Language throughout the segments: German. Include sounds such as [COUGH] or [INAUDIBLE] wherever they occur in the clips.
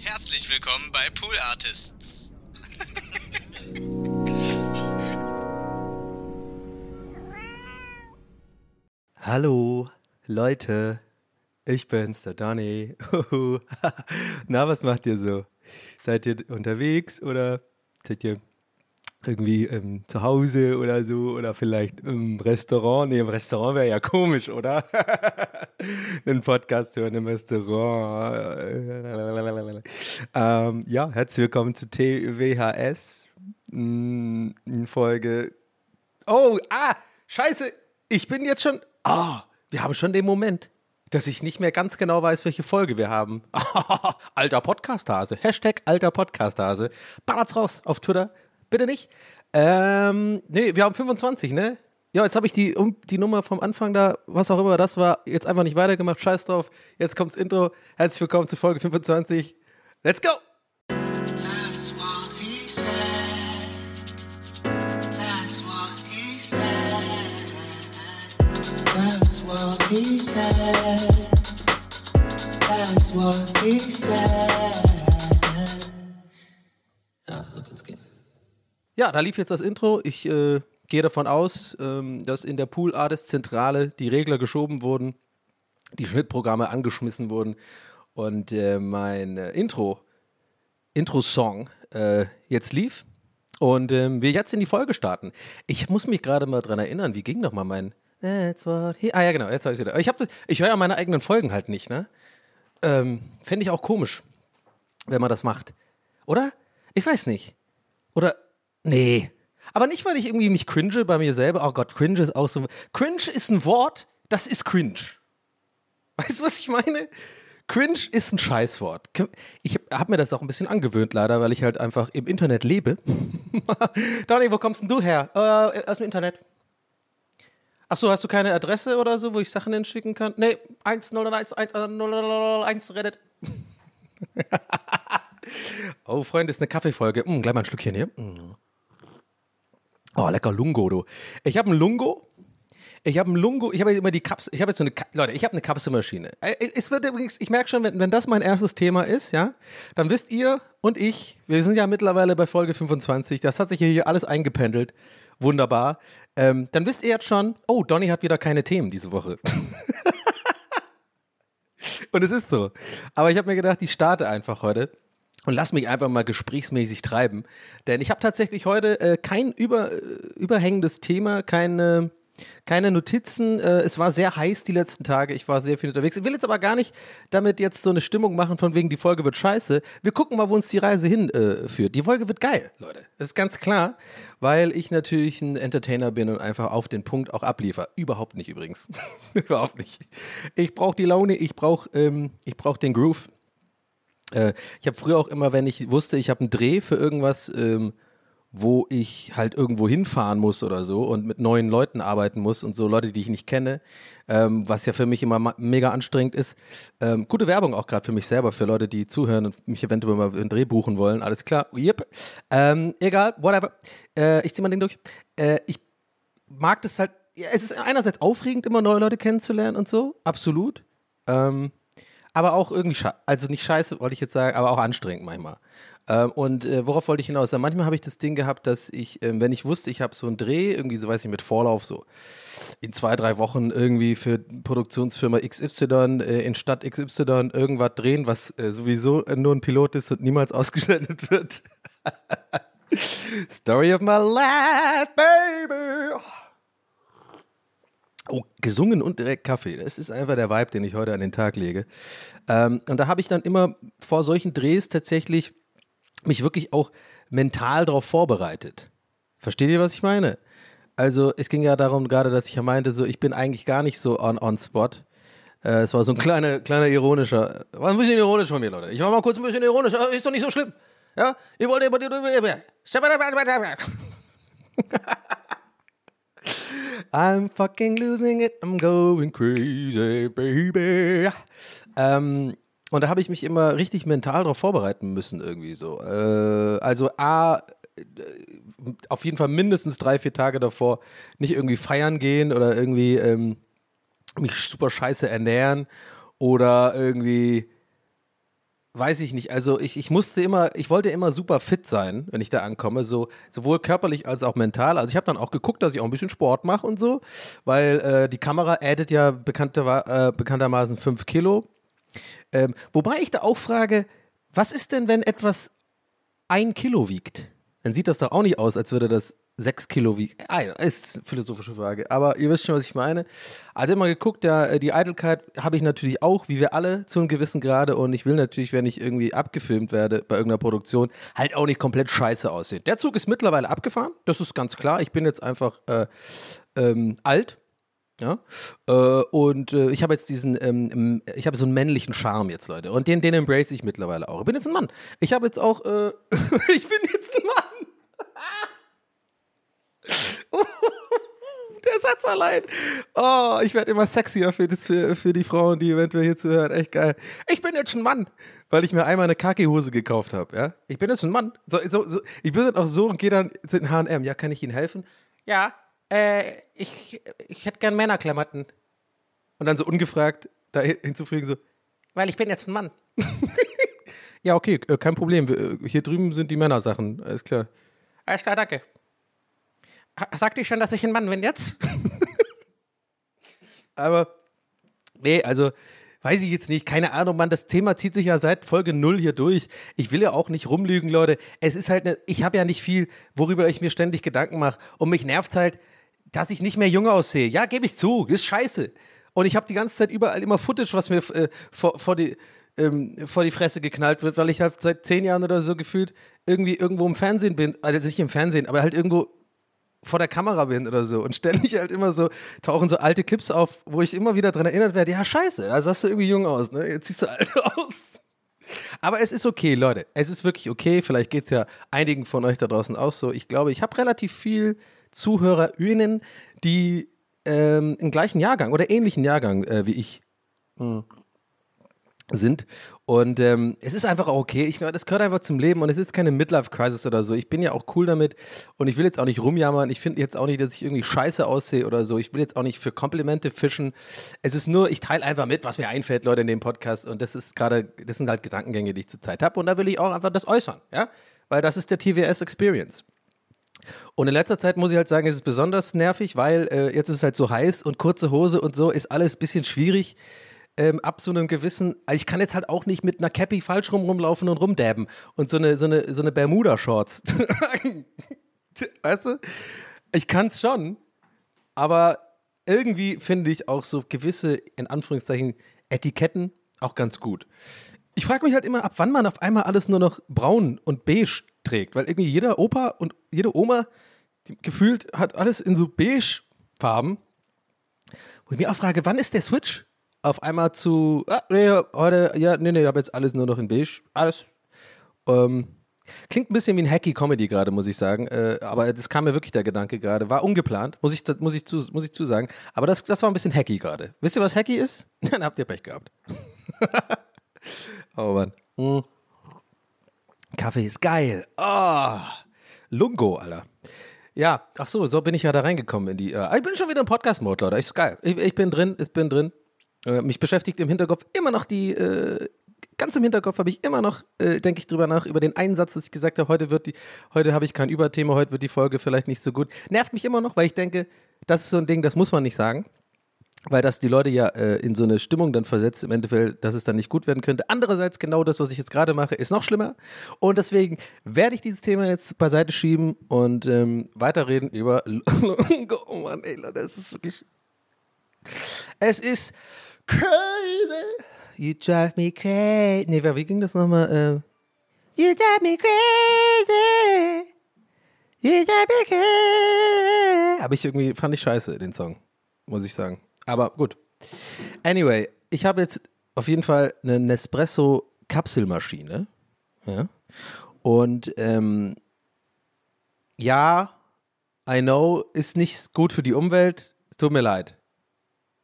Herzlich willkommen bei Pool Artists. Hallo, Leute. Ich bin's, der Donny. [LAUGHS] Na, was macht ihr so? Seid ihr unterwegs oder seid ihr irgendwie ähm, zu Hause oder so oder vielleicht im Restaurant? Nee, im Restaurant wäre ja komisch, oder? [LAUGHS] Einen Podcast hören im Restaurant. ähm, ja, herzlich willkommen zu TWHS. In Folge. Oh, ah, scheiße. Ich bin jetzt schon. Ah, wir haben schon den Moment, dass ich nicht mehr ganz genau weiß, welche Folge wir haben. [LAUGHS] alter Podcasthase. Hashtag alter Podcasthase. Ballert's raus auf Twitter. Bitte nicht. Ähm, nee, wir haben 25, ne? Ja, jetzt habe ich die, um, die Nummer vom Anfang da, was auch immer das war, jetzt einfach nicht weitergemacht. Scheiß drauf. Jetzt kommt's Intro. Herzlich willkommen zu Folge 25. Let's go! That's what he said. That's what he said. Ja, da lief jetzt das Intro. Ich äh, gehe davon aus, ähm, dass in der Pool Artist Zentrale die Regler geschoben wurden, die Schnittprogramme angeschmissen wurden und äh, mein äh, Intro, Intro-Song äh, jetzt lief und ähm, wir jetzt in die Folge starten. Ich muss mich gerade mal dran erinnern, wie ging nochmal mein That's what he Ah ja, genau, jetzt habe ich wieder. Ich, ich höre ja meine eigenen Folgen halt nicht, ne? Ähm, Fände ich auch komisch, wenn man das macht. Oder? Ich weiß nicht. Oder, nee. Aber nicht, weil ich irgendwie mich cringe bei mir selber. Oh Gott, cringe ist auch so. Cringe ist ein Wort, das ist cringe. Weißt du, was ich meine? Cringe ist ein Scheißwort. Ich habe mir das auch ein bisschen angewöhnt, leider, weil ich halt einfach im Internet lebe. [LAUGHS] Donny, wo kommst denn du her? Äh, aus dem Internet. Ach so, hast du keine Adresse oder so, wo ich Sachen hinschicken kann? Nee, 1001 1001 Reddit. [LAUGHS] oh, Freunde, ist eine Kaffeefolge. Mm, gleich mal ein Schlückchen hier. Mm. Oh, lecker Lungo, du. Ich habe ein Lungo. Ich habe ein Lungo, ich habe immer die Kapsel, ich habe jetzt so eine, Ka Leute, ich habe eine Kapselmaschine. Es wird übrigens, ich merke schon, wenn, wenn das mein erstes Thema ist, ja, dann wisst ihr und ich, wir sind ja mittlerweile bei Folge 25, das hat sich hier alles eingependelt. Wunderbar. Ähm, dann wisst ihr jetzt schon, oh, Donny hat wieder keine Themen diese Woche. [LAUGHS] Und es ist so. Aber ich habe mir gedacht, ich starte einfach heute und lass mich einfach mal gesprächsmäßig treiben. Denn ich habe tatsächlich heute äh, kein über, äh, überhängendes Thema, keine, keine Notizen. Äh, es war sehr heiß die letzten Tage. Ich war sehr viel unterwegs. Ich will jetzt aber gar nicht damit jetzt so eine Stimmung machen, von wegen die Folge wird scheiße. Wir gucken mal, wo uns die Reise hinführt. Äh, die Folge wird geil, Leute. Das ist ganz klar, weil ich natürlich ein Entertainer bin und einfach auf den Punkt auch abliefer. Überhaupt nicht übrigens. [LAUGHS] Überhaupt nicht. Ich brauche die Laune, ich brauche ähm, brauch den Groove. Äh, ich habe früher auch immer, wenn ich wusste, ich habe einen Dreh für irgendwas, ähm, wo ich halt irgendwo hinfahren muss oder so und mit neuen Leuten arbeiten muss und so Leute, die ich nicht kenne, ähm, was ja für mich immer mega anstrengend ist. Ähm, gute Werbung auch gerade für mich selber, für Leute, die zuhören und mich eventuell mal einen Dreh buchen wollen. Alles klar, yep. Ähm, egal, whatever. Äh, ich zieh mal den durch. Äh, ich mag das halt, ja, es ist einerseits aufregend, immer neue Leute kennenzulernen und so, absolut. Ähm, aber auch irgendwie, also nicht scheiße, wollte ich jetzt sagen, aber auch anstrengend manchmal. Ähm, und äh, worauf wollte ich hinaus? Ja, manchmal habe ich das Ding gehabt, dass ich, ähm, wenn ich wusste, ich habe so einen Dreh, irgendwie so weiß ich, mit Vorlauf so in zwei, drei Wochen irgendwie für Produktionsfirma XY äh, in Stadt XY irgendwas drehen, was äh, sowieso nur ein Pilot ist und niemals [LAUGHS] ausgestattet wird. [LAUGHS] Story of my life, baby. Oh, gesungen und direkt Kaffee. Das ist einfach der Vibe, den ich heute an den Tag lege. Ähm, und da habe ich dann immer vor solchen Drehs tatsächlich mich wirklich auch mental darauf vorbereitet. Versteht ihr, was ich meine? Also es ging ja darum gerade, dass ich ja meinte, so ich bin eigentlich gar nicht so on, on spot. Äh, es war so ein kleiner, kleiner ironischer, war ein bisschen ironisch von mir, Leute. Ich war mal kurz ein bisschen ironisch, ist doch nicht so schlimm. Ja, ihr wollt immer, I'm fucking losing it, I'm going crazy, baby. Ähm, und da habe ich mich immer richtig mental darauf vorbereiten müssen, irgendwie so. Äh, also A, äh, auf jeden Fall mindestens drei, vier Tage davor nicht irgendwie feiern gehen oder irgendwie ähm, mich super scheiße ernähren oder irgendwie weiß ich nicht. Also ich, ich musste immer, ich wollte immer super fit sein, wenn ich da ankomme, so sowohl körperlich als auch mental. Also ich habe dann auch geguckt, dass ich auch ein bisschen Sport mache und so, weil äh, die Kamera addet ja bekannter, äh, bekanntermaßen 5 Kilo. Ähm, wobei ich da auch frage, was ist denn, wenn etwas ein Kilo wiegt? Dann sieht das doch auch nicht aus, als würde das sechs Kilo wiegen. Ah, ist eine philosophische Frage. Aber ihr wisst schon, was ich meine. Hat immer geguckt, ja, äh, die Eitelkeit habe ich natürlich auch, wie wir alle, zu einem gewissen Grade. Und ich will natürlich, wenn ich irgendwie abgefilmt werde bei irgendeiner Produktion, halt auch nicht komplett scheiße aussehen. Der Zug ist mittlerweile abgefahren, das ist ganz klar. Ich bin jetzt einfach äh, ähm, alt. Ja, äh, und äh, ich habe jetzt diesen, ähm, ich habe so einen männlichen Charme jetzt, Leute. Und den, den embrace ich mittlerweile auch. Ich bin jetzt ein Mann. Ich habe jetzt auch, [LAUGHS] ich bin jetzt. [LAUGHS] Der Satz allein. Oh, ich werde immer sexier für, für, für die Frauen, die eventuell hier zuhören. Echt geil. Ich bin jetzt ein Mann, weil ich mir einmal eine Kaki-Hose gekauft habe. Ja? Ich bin jetzt ein Mann. So, so, so, ich bin dann auch so und gehe dann zu den H&M. Ja, kann ich Ihnen helfen? Ja, äh, ich, ich hätte gern Männerklamotten. Und dann so ungefragt da hinzufügen so, weil ich bin jetzt ein Mann. [LAUGHS] ja, okay, äh, kein Problem. äh, Hier drüben sind die Männersachen. Alles klar. Alles klar, danke. Sagte ich schon, dass ich ein Mann bin jetzt? [LAUGHS] Aber, nee, also, weiß ich jetzt nicht, keine Ahnung, Mann, das Thema zieht sich ja seit Folge 0 hier durch. Ich will ja auch nicht rumlügen, Leute. Es ist halt, ne, ich habe ja nicht viel, worüber ich mir ständig Gedanken mache. Und mich nervt halt, dass ich nicht mehr jung aussehe. Ja, gebe ich zu, ist scheiße. Und ich habe die ganze Zeit überall immer Footage, was mir äh, vor, vor die ähm, vor die Fresse geknallt wird, weil ich halt seit zehn Jahren oder so gefühlt irgendwie irgendwo im Fernsehen bin, also nicht im Fernsehen, aber halt irgendwo vor der Kamera bin oder so und ständig halt immer so tauchen so alte Clips auf, wo ich immer wieder dran erinnert werde, ja scheiße, da sahst du irgendwie jung aus, ne? Jetzt siehst du alt [LAUGHS] aus. Aber es ist okay, Leute. Es ist wirklich okay. Vielleicht geht es ja einigen von euch da draußen auch so. Ich glaube, ich habe relativ viel ZuhörerInnen, die ähm, im gleichen Jahrgang oder ähnlichen Jahrgang äh, wie ich. Hm sind. Und ähm, es ist einfach auch okay. Ich, das gehört einfach zum Leben und es ist keine Midlife-Crisis oder so. Ich bin ja auch cool damit und ich will jetzt auch nicht rumjammern. Ich finde jetzt auch nicht, dass ich irgendwie scheiße aussehe oder so. Ich will jetzt auch nicht für Komplimente fischen. Es ist nur, ich teile einfach mit, was mir einfällt, Leute, in dem Podcast. Und das ist gerade, das sind halt Gedankengänge, die ich zurzeit habe. Und da will ich auch einfach das äußern, ja? Weil das ist der TWS Experience. Und in letzter Zeit muss ich halt sagen, es ist besonders nervig, weil äh, jetzt ist es halt so heiß und kurze Hose und so ist alles ein bisschen schwierig ähm, ab so einem gewissen, also ich kann jetzt halt auch nicht mit einer Cappy falsch rum rumlaufen und rumdabben und so eine, so eine, so eine Bermuda-Shorts. [LAUGHS] weißt du? Ich kann es schon, aber irgendwie finde ich auch so gewisse, in Anführungszeichen, Etiketten auch ganz gut. Ich frage mich halt immer, ab wann man auf einmal alles nur noch braun und beige trägt, weil irgendwie jeder Opa und jede Oma gefühlt hat alles in so beige Farben. Wo ich mir auch frage, wann ist der Switch? Auf einmal zu, ah, nee, heute, ja, nee, nee, ich habe jetzt alles nur noch in beige. Alles. Ähm, klingt ein bisschen wie ein Hacky Comedy gerade, muss ich sagen. Äh, aber das kam mir wirklich der Gedanke gerade. War ungeplant, muss ich, muss ich, zu, muss ich zusagen. Aber das, das war ein bisschen Hacky gerade. Wisst ihr, was Hacky ist? [LAUGHS] Dann habt ihr Pech gehabt. [LAUGHS] oh Mann. Hm. Kaffee ist geil. Oh. Lungo, Alter. Ja, ach so, so bin ich ja da reingekommen in die. Äh, ich bin schon wieder im Podcast-Mode, Leute. Ich, geil. Ich, ich bin drin, ich bin drin. Äh, mich beschäftigt im Hinterkopf immer noch die, äh, ganz im Hinterkopf habe ich immer noch, äh, denke ich drüber nach, über den einen Satz, dass ich gesagt habe, heute wird die, heute habe ich kein Überthema, heute wird die Folge vielleicht nicht so gut. Nervt mich immer noch, weil ich denke, das ist so ein Ding, das muss man nicht sagen. Weil das die Leute ja äh, in so eine Stimmung dann versetzt, im Endeffekt, dass es dann nicht gut werden könnte. Andererseits, genau das, was ich jetzt gerade mache, ist noch schlimmer. Und deswegen werde ich dieses Thema jetzt beiseite schieben und ähm, weiterreden über. [LAUGHS] oh Mann, ey, Leute, das ist wirklich. Es ist crazy. You drive me crazy. Nee, wie ging das nochmal? Ähm, you drive me crazy. You drive me crazy. Habe ich irgendwie, fand ich scheiße, den Song. Muss ich sagen. Aber gut. Anyway, ich habe jetzt auf jeden Fall eine Nespresso-Kapselmaschine. Ja. Und ähm, ja, I know, ist nicht gut für die Umwelt. Tut mir leid.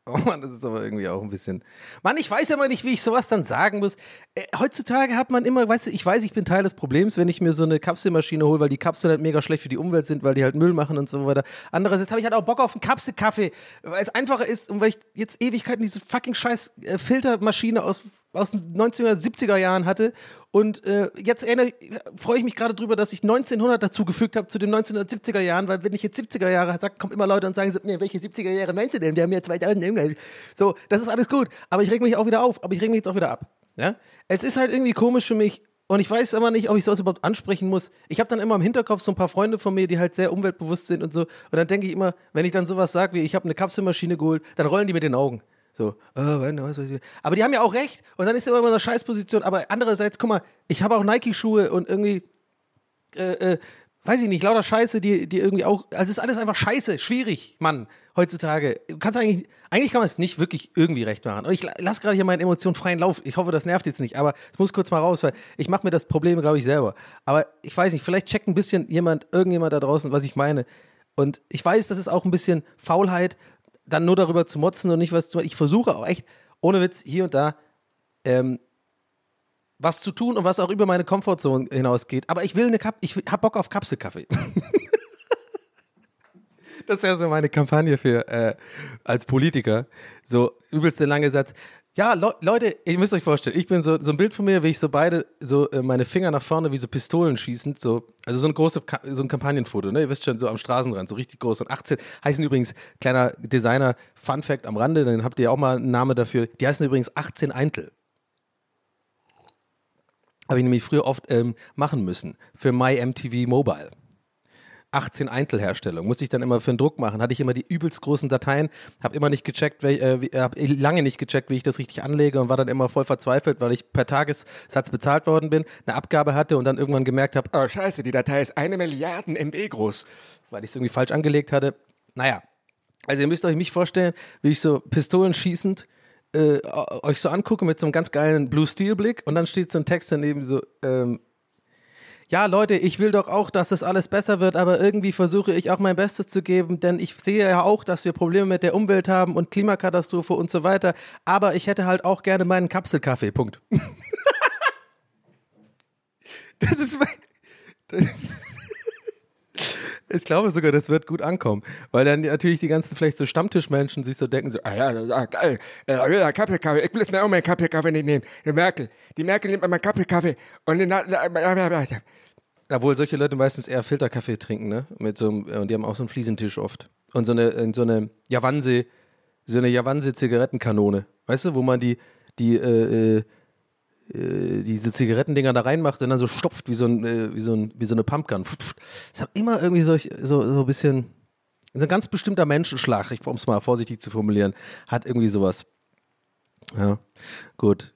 [LAUGHS] Oh Mann, das ist aber irgendwie auch ein bisschen. Mann, ich weiß immer nicht, wie ich sowas dann sagen muss. Äh, heutzutage hat man immer, weißt du, ich weiß, ich bin Teil des Problems, wenn ich mir so eine Kapselmaschine hole, weil die Kapseln halt mega schlecht für die Umwelt sind, weil die halt Müll machen und so weiter. Andererseits habe ich halt auch Bock auf einen Kapselkaffee, weil es einfacher ist und weil ich jetzt Ewigkeiten diese fucking scheiß äh, Filtermaschine aus aus den 1970er Jahren hatte. Und äh, jetzt freue ich mich gerade drüber, dass ich 1900 dazu gefügt habe zu den 1970er Jahren, weil wenn ich jetzt 70er Jahre sage, kommen immer Leute und sagen so, nee, welche 70er Jahre meinst du denn? Wir haben ja 2000 irgendwann. So, das ist alles gut. Aber ich reg mich auch wieder auf, aber ich reg mich jetzt auch wieder ab. Ja? Es ist halt irgendwie komisch für mich, und ich weiß aber nicht, ob ich sowas überhaupt ansprechen muss. Ich habe dann immer im Hinterkopf so ein paar Freunde von mir, die halt sehr umweltbewusst sind und so. Und dann denke ich immer, wenn ich dann sowas sage wie, ich habe eine Kapselmaschine geholt, dann rollen die mit den Augen. So, oh, was weiß ich. Aber die haben ja auch recht. Und dann ist immer in einer Scheißposition. Aber andererseits, guck mal, ich habe auch Nike-Schuhe und irgendwie, äh, äh, weiß ich nicht, lauter Scheiße, die, die irgendwie auch, also es ist alles einfach scheiße, schwierig, Mann, heutzutage. Kannst eigentlich, eigentlich kann man es nicht wirklich irgendwie recht machen. Und ich lasse gerade hier meine Emotionen freien Lauf. Ich hoffe, das nervt jetzt nicht, aber es muss kurz mal raus, weil ich mache mir das Problem, glaube ich, selber. Aber ich weiß nicht, vielleicht checkt ein bisschen jemand, irgendjemand da draußen, was ich meine. Und ich weiß, das ist auch ein bisschen Faulheit, dann nur darüber zu motzen und nicht was zu machen. Ich versuche auch echt, ohne Witz, hier und da ähm, was zu tun und was auch über meine Komfortzone hinausgeht. Aber ich will eine Kap ich hab Bock auf Kapselkaffee. [LAUGHS] das ja so meine Kampagne für äh, als Politiker. So übelste lange Satz. Ja, Le Leute, ihr müsst euch vorstellen, ich bin so, so ein Bild von mir, wie ich so beide, so äh, meine Finger nach vorne wie so Pistolen schießend, so, also so ein großes, so ein Kampagnenfoto, ne? Ihr wisst schon, so am Straßenrand, so richtig groß. Und 18 heißen übrigens, kleiner Designer, Fun Fact am Rande, dann habt ihr auch mal einen Namen dafür. Die heißen übrigens 18 Eintel. Habe ich nämlich früher oft ähm, machen müssen für MyMTV Mobile. 18 Eintelherstellung. Musste ich dann immer für einen Druck machen. Hatte ich immer die übelst großen Dateien, habe immer nicht gecheckt, wel, äh, wie, hab lange nicht gecheckt, wie ich das richtig anlege und war dann immer voll verzweifelt, weil ich per Tagessatz bezahlt worden bin, eine Abgabe hatte und dann irgendwann gemerkt habe, oh scheiße, die Datei ist eine Milliarden MB groß, weil ich es irgendwie falsch angelegt hatte. Naja, also ihr müsst euch mich vorstellen, wie ich so Pistolen schießend äh, euch so angucke mit so einem ganz geilen Blue Steel Blick und dann steht so ein Text daneben so, ähm, ja, Leute, ich will doch auch, dass das alles besser wird, aber irgendwie versuche ich auch mein Bestes zu geben, denn ich sehe ja auch, dass wir Probleme mit der Umwelt haben und Klimakatastrophe und so weiter. Aber ich hätte halt auch gerne meinen Kapselkaffee. Punkt. [LAUGHS] das ist mein. [LAUGHS] Ich glaube sogar, das wird gut ankommen, weil dann natürlich die ganzen vielleicht so Stammtischmenschen sich so denken so, ah ja, das ist geil, äh, Kaffee, ich will jetzt mir auch meinen Kaffee nicht nehmen. Die Merkel, die Merkel nimmt meinen Kaffee und den, obwohl solche Leute meistens eher Filterkaffee trinken, ne? Mit so einem, und die haben auch so einen Fliesentisch oft. Und so eine, so eine Javanse, so eine Javanse-Zigarettenkanone. Weißt du, wo man die, die, äh, äh, diese Zigarettendinger da reinmacht und dann so stopft wie so, ein, äh, wie so, ein, wie so eine Pumpgun. Das hat immer irgendwie solch, so, so ein bisschen, so ein ganz bestimmter Menschenschlag, um es mal vorsichtig zu formulieren, hat irgendwie sowas. Ja, gut.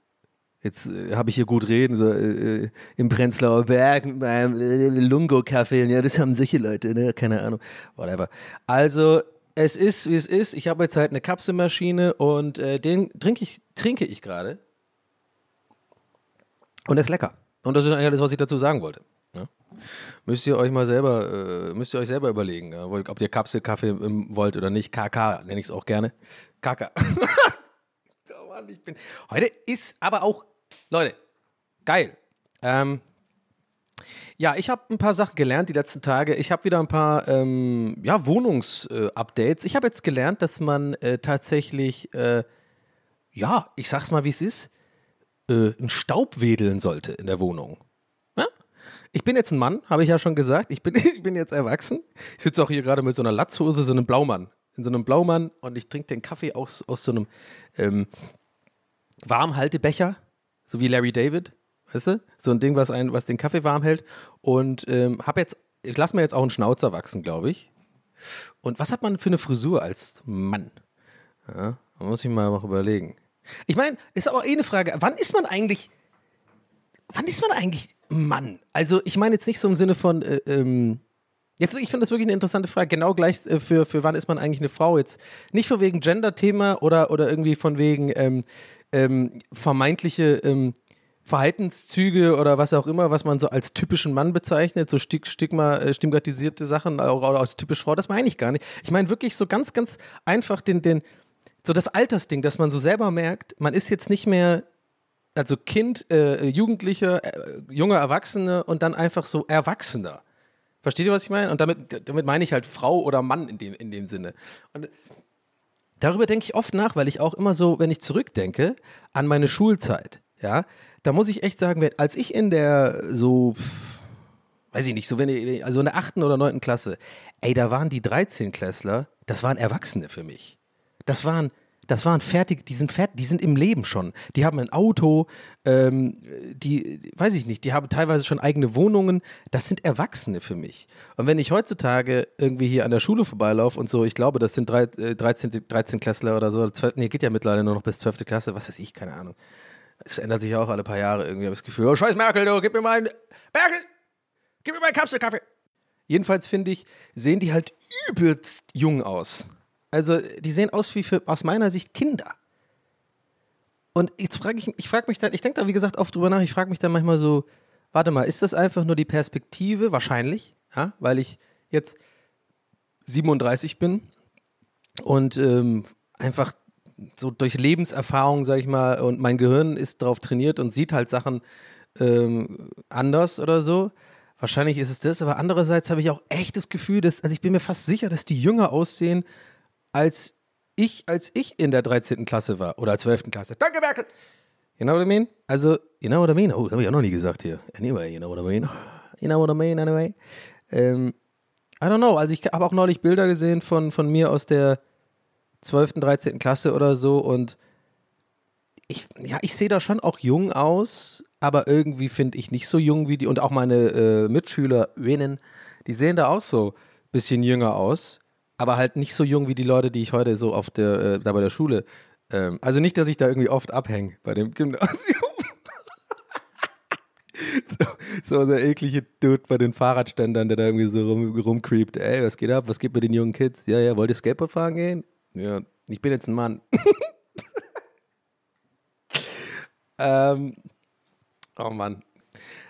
Jetzt äh, habe ich hier gut reden, so äh, äh im Prenzlauer Berg mit meinem äh, Lungo-Kaffee. Ja, das haben solche Leute, ne? Keine Ahnung. Whatever. Also, es ist, wie es ist. Ich habe jetzt halt eine Kapselmaschine und äh, den trinke ich, trinke ich gerade. Und er ist lecker. Und das ist eigentlich alles, was ich dazu sagen wollte. Ja? Müsst ihr euch mal selber, äh, müsst ihr euch selber überlegen, ob ihr Kapselkaffee ähm, wollt oder nicht. KK nenne ich es auch gerne. KK. [LAUGHS] Mann, ich bin. Heute ist aber auch Leute, geil. Ähm, ja, ich habe ein paar Sachen gelernt die letzten Tage. Ich habe wieder ein paar ähm, ja, Wohnungsupdates. Äh, ich habe jetzt gelernt, dass man äh, tatsächlich, äh, ja, ich sag's mal, wie es ist, äh, einen Staub wedeln sollte in der Wohnung. Ich bin jetzt ein Mann, habe ich ja schon gesagt. Ich bin, [LAUGHS] ich bin jetzt erwachsen. Ich sitze auch hier gerade mit so einer Latzhose, so einem Blaumann. In so einem Blaumann und ich trinke den Kaffee aus, aus so einem ähm, Warmhaltebecher so wie Larry David, weißt du? So ein Ding, was, ein, was den Kaffee warm hält. Und ähm, hab jetzt, ich lasse mir jetzt auch einen Schnauzer wachsen, glaube ich. Und was hat man für eine Frisur als Mann? Ja, muss ich mal noch überlegen. Ich meine, ist aber eh eine Frage, wann ist man eigentlich, wann ist man eigentlich Mann? Also ich meine jetzt nicht so im Sinne von, äh, ähm, Jetzt, ich finde das wirklich eine interessante Frage. Genau gleich äh, für, für wann ist man eigentlich eine Frau? Jetzt nicht von wegen Gender-Thema oder, oder irgendwie von wegen, ähm, ähm, vermeintliche ähm, Verhaltenszüge oder was auch immer, was man so als typischen Mann bezeichnet, so Stigma, äh, stigmatisierte Sachen oder als typisch Frau, das meine ich gar nicht. Ich meine wirklich so ganz, ganz einfach den, den, so das Altersding, dass man so selber merkt, man ist jetzt nicht mehr, also Kind, äh, Jugendlicher, äh, junger Erwachsene und dann einfach so Erwachsener. Versteht ihr, was ich meine? Und damit, damit meine ich halt Frau oder Mann in dem, in dem Sinne. Und Darüber denke ich oft nach, weil ich auch immer so, wenn ich zurückdenke, an meine Schulzeit. ja, da muss ich echt sagen, als ich in der so, weiß ich nicht, so wenn ich, also in der achten oder neunten Klasse, ey, da waren die 13-Klässler, das waren Erwachsene für mich. Das waren, das waren fertig, die sind fertig, die sind im Leben schon. Die haben ein Auto, ähm, die, weiß ich nicht, die haben teilweise schon eigene Wohnungen. Das sind Erwachsene für mich. Und wenn ich heutzutage irgendwie hier an der Schule vorbeilaufe und so, ich glaube, das sind drei, äh, 13, 13 Klässler oder so, 12, nee, geht ja mittlerweile nur noch bis 12. Klasse, was weiß ich, keine Ahnung. Es ändert sich ja auch alle paar Jahre irgendwie, habe ich das Gefühl, oh, scheiß Merkel, du, gib mir mal einen, Merkel, gib mir mal einen Kapselkaffee. Jedenfalls finde ich, sehen die halt übelst jung aus. Also, die sehen aus wie für, aus meiner Sicht Kinder. Und jetzt frage ich, ich frage mich dann, ich denke da wie gesagt oft drüber nach, ich frage mich dann manchmal so, warte mal, ist das einfach nur die Perspektive? Wahrscheinlich, ja, weil ich jetzt 37 bin und ähm, einfach so durch Lebenserfahrung, sag ich mal, und mein Gehirn ist darauf trainiert und sieht halt Sachen ähm, anders oder so. Wahrscheinlich ist es das, aber andererseits habe ich auch echt das Gefühl, dass, also ich bin mir fast sicher, dass die jünger aussehen, als ich, als ich in der 13. Klasse war oder 12. Klasse. Danke, Merkel! You know what I mean? Also, you know what I mean? Oh, das habe ich auch noch nie gesagt hier. Anyway, you know what I mean? You know what I mean, anyway? Ähm, I don't know. Also, ich habe auch neulich Bilder gesehen von, von mir aus der 12., 13. Klasse oder so und ich, ja, ich sehe da schon auch jung aus, aber irgendwie finde ich nicht so jung wie die und auch meine äh, MitschülerInnen, die sehen da auch so ein bisschen jünger aus, aber halt nicht so jung wie die Leute, die ich heute so auf der, äh, da bei der Schule, ähm, also nicht, dass ich da irgendwie oft abhänge bei dem Gymnasium. [LAUGHS] so, so der eklige Dude bei den Fahrradständern, der da irgendwie so rum, rumcreept. Ey, was geht ab? Was geht bei den jungen Kids? Ja, ja, wollt ihr Skateboard fahren gehen? Ja, ich bin jetzt ein Mann. [LAUGHS] ähm, oh Mann.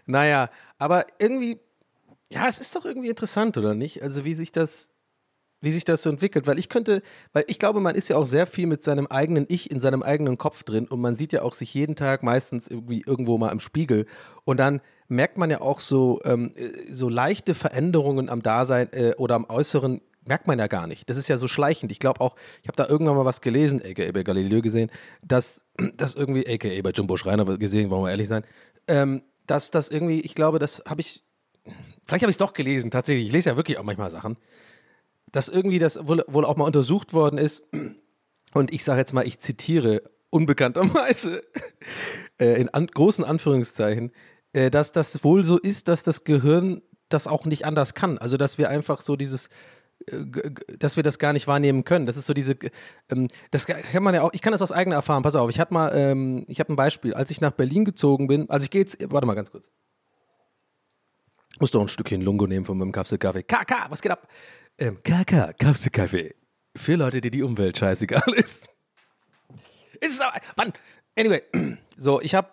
Naja, aber irgendwie, ja, es ist doch irgendwie interessant, oder nicht? Also wie sich das, wie sich das so entwickelt, weil ich könnte, weil ich glaube, man ist ja auch sehr viel mit seinem eigenen Ich in seinem eigenen Kopf drin und man sieht ja auch sich jeden Tag meistens irgendwie irgendwo mal im Spiegel und dann merkt man ja auch so, ähm, äh, so leichte Veränderungen am Dasein äh, oder am Äußeren merkt man ja gar nicht. Das ist ja so schleichend. Ich glaube auch, ich habe da irgendwann mal was gelesen, aka bei Galileo gesehen, dass das irgendwie, aka bei Jumbo Schreiner gesehen, wollen wir ehrlich sein, ähm, dass das irgendwie, ich glaube, das habe ich, vielleicht habe ich es doch gelesen, tatsächlich. Ich lese ja wirklich auch manchmal Sachen, dass irgendwie das wohl, wohl auch mal untersucht worden ist. Und ich sage jetzt mal, ich zitiere unbekannterweise [LAUGHS] äh, in an, großen Anführungszeichen, äh, dass das wohl so ist, dass das Gehirn das auch nicht anders kann. Also, dass wir einfach so dieses äh, dass wir das gar nicht wahrnehmen können. Das ist so diese, ähm, das kann man ja auch, ich kann das aus eigener Erfahrung, pass auf, ich hatte mal, ähm, ich habe ein Beispiel, als ich nach Berlin gezogen bin, also ich gehe jetzt, warte mal ganz kurz. Muss doch ein Stückchen Lungo nehmen von meinem Kapselkaffee. KK, was geht ab? Ähm, KK, Kapselkaffee. Für Leute, die die Umwelt scheißegal ist. Ist es aber, Mann, anyway, [CLEARS THROAT] so, ich habe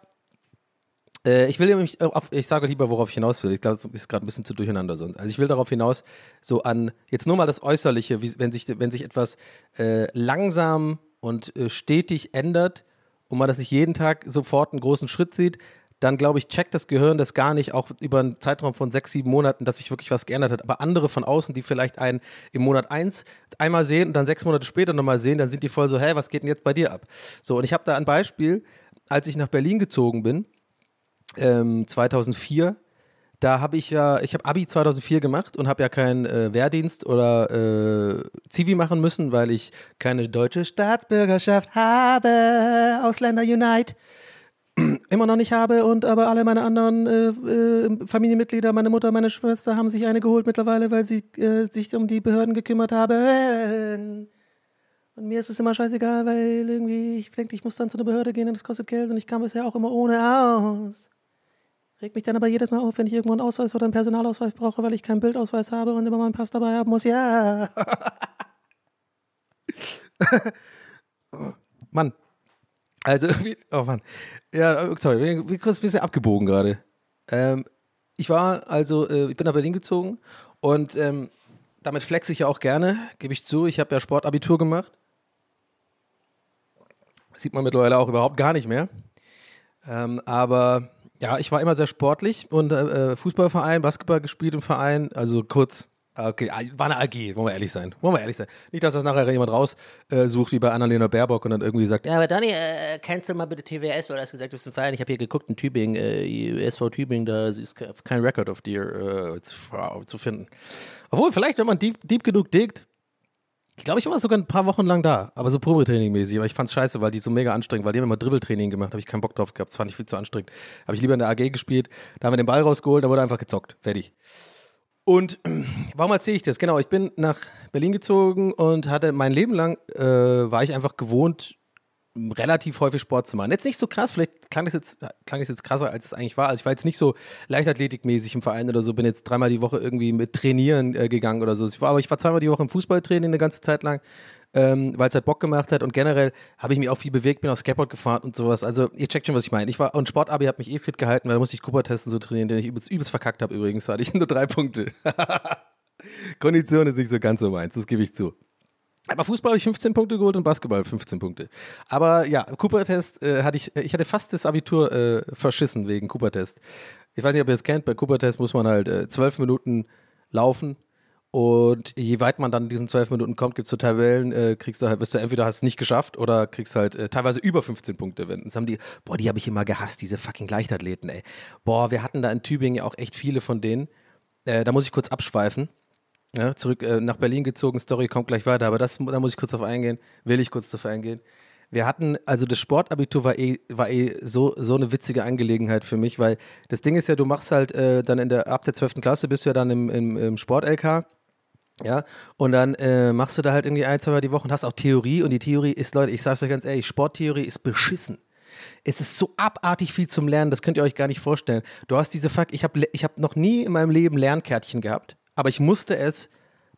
äh, ich will nämlich, auf, ich sage lieber, worauf ich hinaus will. Ich glaube, es ist gerade ein bisschen zu durcheinander sonst. Also ich will darauf hinaus, so an, jetzt nur mal das Äußerliche, wie, wenn, sich, wenn sich etwas äh, langsam und äh, stetig ändert und man das nicht jeden Tag sofort einen großen Schritt sieht, dann glaube ich, checkt das Gehirn das gar nicht, auch über einen Zeitraum von sechs, sieben Monaten, dass sich wirklich was geändert hat. Aber andere von außen, die vielleicht einen im Monat eins einmal sehen und dann sechs Monate später nochmal sehen, dann sind die voll so, hä, was geht denn jetzt bei dir ab? So, und ich habe da ein Beispiel, als ich nach Berlin gezogen bin, ähm, 2004. Da habe ich ja, ich habe Abi 2004 gemacht und habe ja keinen äh, Wehrdienst oder äh, Zivi machen müssen, weil ich keine deutsche Staatsbürgerschaft habe. Ausländer Unite. [CLEARS THROAT] Immer noch nicht habe und aber alle meine anderen äh, äh, Familienmitglieder, meine Mutter, meine Schwester haben sich eine geholt mittlerweile, weil sie äh, sich um die Behörden gekümmert haben. Und mir ist es immer scheißegal, weil irgendwie ich denke, ich muss dann zu einer Behörde gehen und das kostet Geld und ich kam bisher auch immer ohne aus. Regt mich dann aber jedes Mal auf, wenn ich irgendwo einen Ausweis oder einen Personalausweis brauche, weil ich keinen Bildausweis habe und immer meinen Pass dabei haben muss. Ja. [LAUGHS] Mann. Also, [LAUGHS] oh Mann. Ja, sorry, wir wir kurz ein bisschen abgebogen gerade. Ähm, ich war also, äh, ich bin nach Berlin gezogen und ähm, damit flex ich ja auch gerne, gebe ich zu. Ich habe ja Sportabitur gemacht. Sieht man mittlerweile auch überhaupt gar nicht mehr. Ähm, aber ja, ich war immer sehr sportlich und äh, Fußballverein, Basketball gespielt im Verein, also kurz Okay, war eine AG, wollen wir ehrlich sein. Wollen wir ehrlich sein. Nicht, dass das nachher jemand raussucht, äh, wie bei Annalena Baerbock und dann irgendwie sagt, ja, aber Dani, äh, cancel mal bitte TWS, weil du hast gesagt, du bist ein Verein. Ich habe hier geguckt in Tübingen, äh, SV Tübingen, da ist kein Record of dir äh, zu, finden. Obwohl, vielleicht, wenn man deep, deep genug diggt, ich glaube, ich war sogar ein paar Wochen lang da, aber so Probetraining-mäßig. Aber ich fand's scheiße, weil die so mega anstrengend, weil die haben immer Dribbeltraining gemacht, habe ich keinen Bock drauf gehabt. Das fand ich viel zu anstrengend. Habe ich lieber in der AG gespielt, da haben wir den Ball rausgeholt, da wurde einfach gezockt. Fertig. Und warum erzähle ich das? Genau, ich bin nach Berlin gezogen und hatte mein Leben lang, äh, war ich einfach gewohnt, relativ häufig Sport zu machen. Jetzt nicht so krass, vielleicht klang es jetzt, klang es jetzt krasser, als es eigentlich war. Also ich war jetzt nicht so leichtathletikmäßig im Verein oder so, bin jetzt dreimal die Woche irgendwie mit trainieren äh, gegangen oder so. Ich war, aber ich war zweimal die Woche im Fußballtraining eine ganze Zeit lang, ähm, weil es halt Bock gemacht hat und generell habe ich mich auch viel bewegt, bin auf Skateboard gefahren und sowas. Also ihr checkt schon, was ich meine. Ich war, und Sportabi hat mich eh fit gehalten, weil da musste ich Cooper testen so trainieren, den ich übelst, übelst verkackt habe übrigens. Da hatte ich [LAUGHS] nur drei Punkte. [LAUGHS] Kondition ist nicht so ganz so meins, das gebe ich zu. Aber Fußball habe ich 15 Punkte geholt und Basketball 15 Punkte. Aber ja, Cooper-Test äh, hatte ich, ich hatte fast das Abitur äh, verschissen wegen Cooper-Test. Ich weiß nicht, ob ihr es kennt, bei Cooper-Test muss man halt äh, 12 Minuten laufen und je weit man dann in diesen 12 Minuten kommt, gibt es so Tabellen, äh, kriegst du halt, wirst du entweder hast es nicht geschafft oder kriegst halt äh, teilweise über 15 Punkte. Wenn, das haben die, boah, die habe ich immer gehasst, diese fucking Leichtathleten, ey. Boah, wir hatten da in Tübingen ja auch echt viele von denen. Äh, da muss ich kurz abschweifen. Ja, zurück äh, nach Berlin gezogen, Story kommt gleich weiter, aber das, da muss ich kurz drauf eingehen, will ich kurz drauf eingehen. Wir hatten, also das Sportabitur war eh, war eh so, so eine witzige Angelegenheit für mich, weil das Ding ist ja, du machst halt äh, dann in der, ab der 12. Klasse bist du ja dann im, im, im Sport-LK. Ja, und dann äh, machst du da halt irgendwie ein, zwei Mal die Woche und hast auch Theorie und die Theorie ist, Leute, ich sag's euch ganz ehrlich, Sporttheorie ist beschissen. Es ist so abartig viel zum Lernen, das könnt ihr euch gar nicht vorstellen. Du hast diese Fuck, ich habe ich hab noch nie in meinem Leben Lernkärtchen gehabt aber ich musste es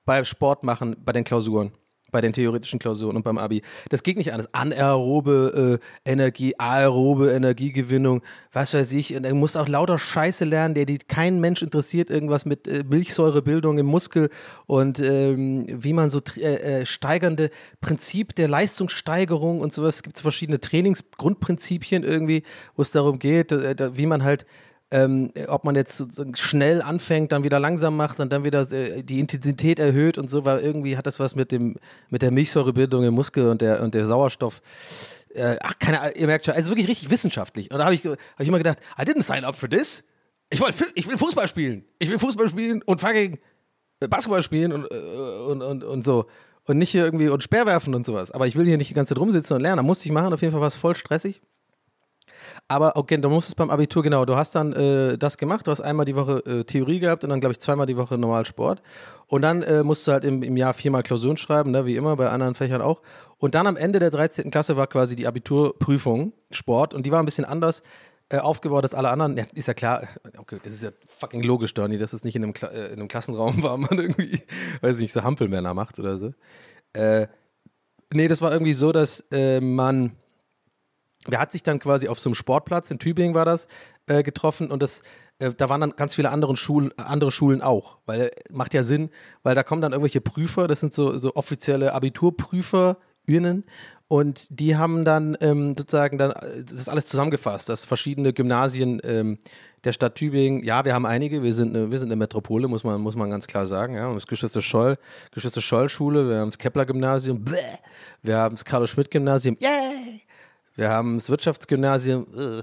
beim Sport machen, bei den Klausuren, bei den theoretischen Klausuren und beim Abi. Das geht nicht anders. Anaerobe äh, Energie, aerobe Energiegewinnung, was weiß ich. Und du musst auch lauter Scheiße lernen, der die kein Mensch interessiert, irgendwas mit äh, Milchsäurebildung im Muskel und ähm, wie man so äh, äh, steigernde Prinzip der Leistungssteigerung und sowas. Es gibt so verschiedene Trainingsgrundprinzipien irgendwie, wo es darum geht, äh, wie man halt ähm, ob man jetzt schnell anfängt, dann wieder langsam macht und dann wieder äh, die Intensität erhöht und so, weil irgendwie hat das was mit dem mit der Milchsäurebildung im Muskel und der und der Sauerstoff. Äh, ach, keine Ahnung, ihr merkt schon, also wirklich richtig wissenschaftlich. Und da habe ich, hab ich immer gedacht, I didn't sign up for this. Ich, wollt, ich will Fußball spielen. Ich will Fußball spielen und fucking Basketball spielen und, äh, und, und, und so. Und nicht hier irgendwie und Speerwerfen und sowas. Aber ich will hier nicht die ganze Zeit rumsitzen und lernen. Da musste ich machen. Auf jeden Fall war es voll stressig. Aber okay, du musstest beim Abitur, genau, du hast dann äh, das gemacht, du hast einmal die Woche äh, Theorie gehabt und dann, glaube ich, zweimal die Woche normal Sport. Und dann äh, musst du halt im, im Jahr viermal Klausuren schreiben, ne, wie immer, bei anderen Fächern auch. Und dann am Ende der 13. Klasse war quasi die Abiturprüfung Sport und die war ein bisschen anders äh, aufgebaut als alle anderen. Ja, ist ja klar, okay, das ist ja fucking logisch, Donny, dass es nicht in einem, Kla äh, in einem Klassenraum war, man [LAUGHS] irgendwie, weiß ich nicht, so Hampelmänner macht oder so. Äh, nee, das war irgendwie so, dass äh, man der hat sich dann quasi auf so einem Sportplatz, in Tübingen war das, äh, getroffen und das, äh, da waren dann ganz viele andere, Schul andere Schulen auch, weil äh, macht ja Sinn, weil da kommen dann irgendwelche Prüfer, das sind so, so offizielle AbiturprüferInnen und die haben dann ähm, sozusagen dann äh, das ist alles zusammengefasst, dass verschiedene Gymnasien ähm, der Stadt Tübingen, ja, wir haben einige, wir sind eine, wir sind eine Metropole, muss man, muss man ganz klar sagen. Ja. Das Geschwister Scholl, Geschwister Scholl Schule, wir haben das Kepler Gymnasium, wir haben das Carlo Schmidt Gymnasium, yay! Wir haben das Wirtschaftsgymnasium.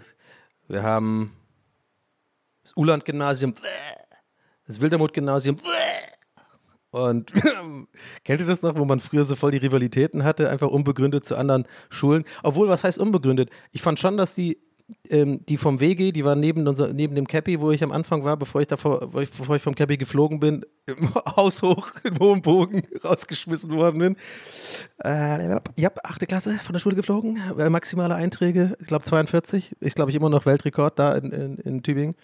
Wir haben das Uland-Gymnasium. Das Wildermuth-Gymnasium. Und [LAUGHS] kennt ihr das noch, wo man früher so voll die Rivalitäten hatte, einfach unbegründet zu anderen Schulen? Obwohl, was heißt unbegründet? Ich fand schon, dass die ähm, die vom WG, die war neben, unser, neben dem Cappy, wo ich am Anfang war, bevor ich, davor, bevor ich vom Cappy geflogen bin, im [LAUGHS] Haus hoch, im hohen Bogen [LAUGHS] rausgeschmissen worden bin. Äh, ja, achte Klasse von der Schule geflogen, äh, maximale Einträge, ich glaube 42, ist glaube ich immer noch Weltrekord da in, in, in Tübingen.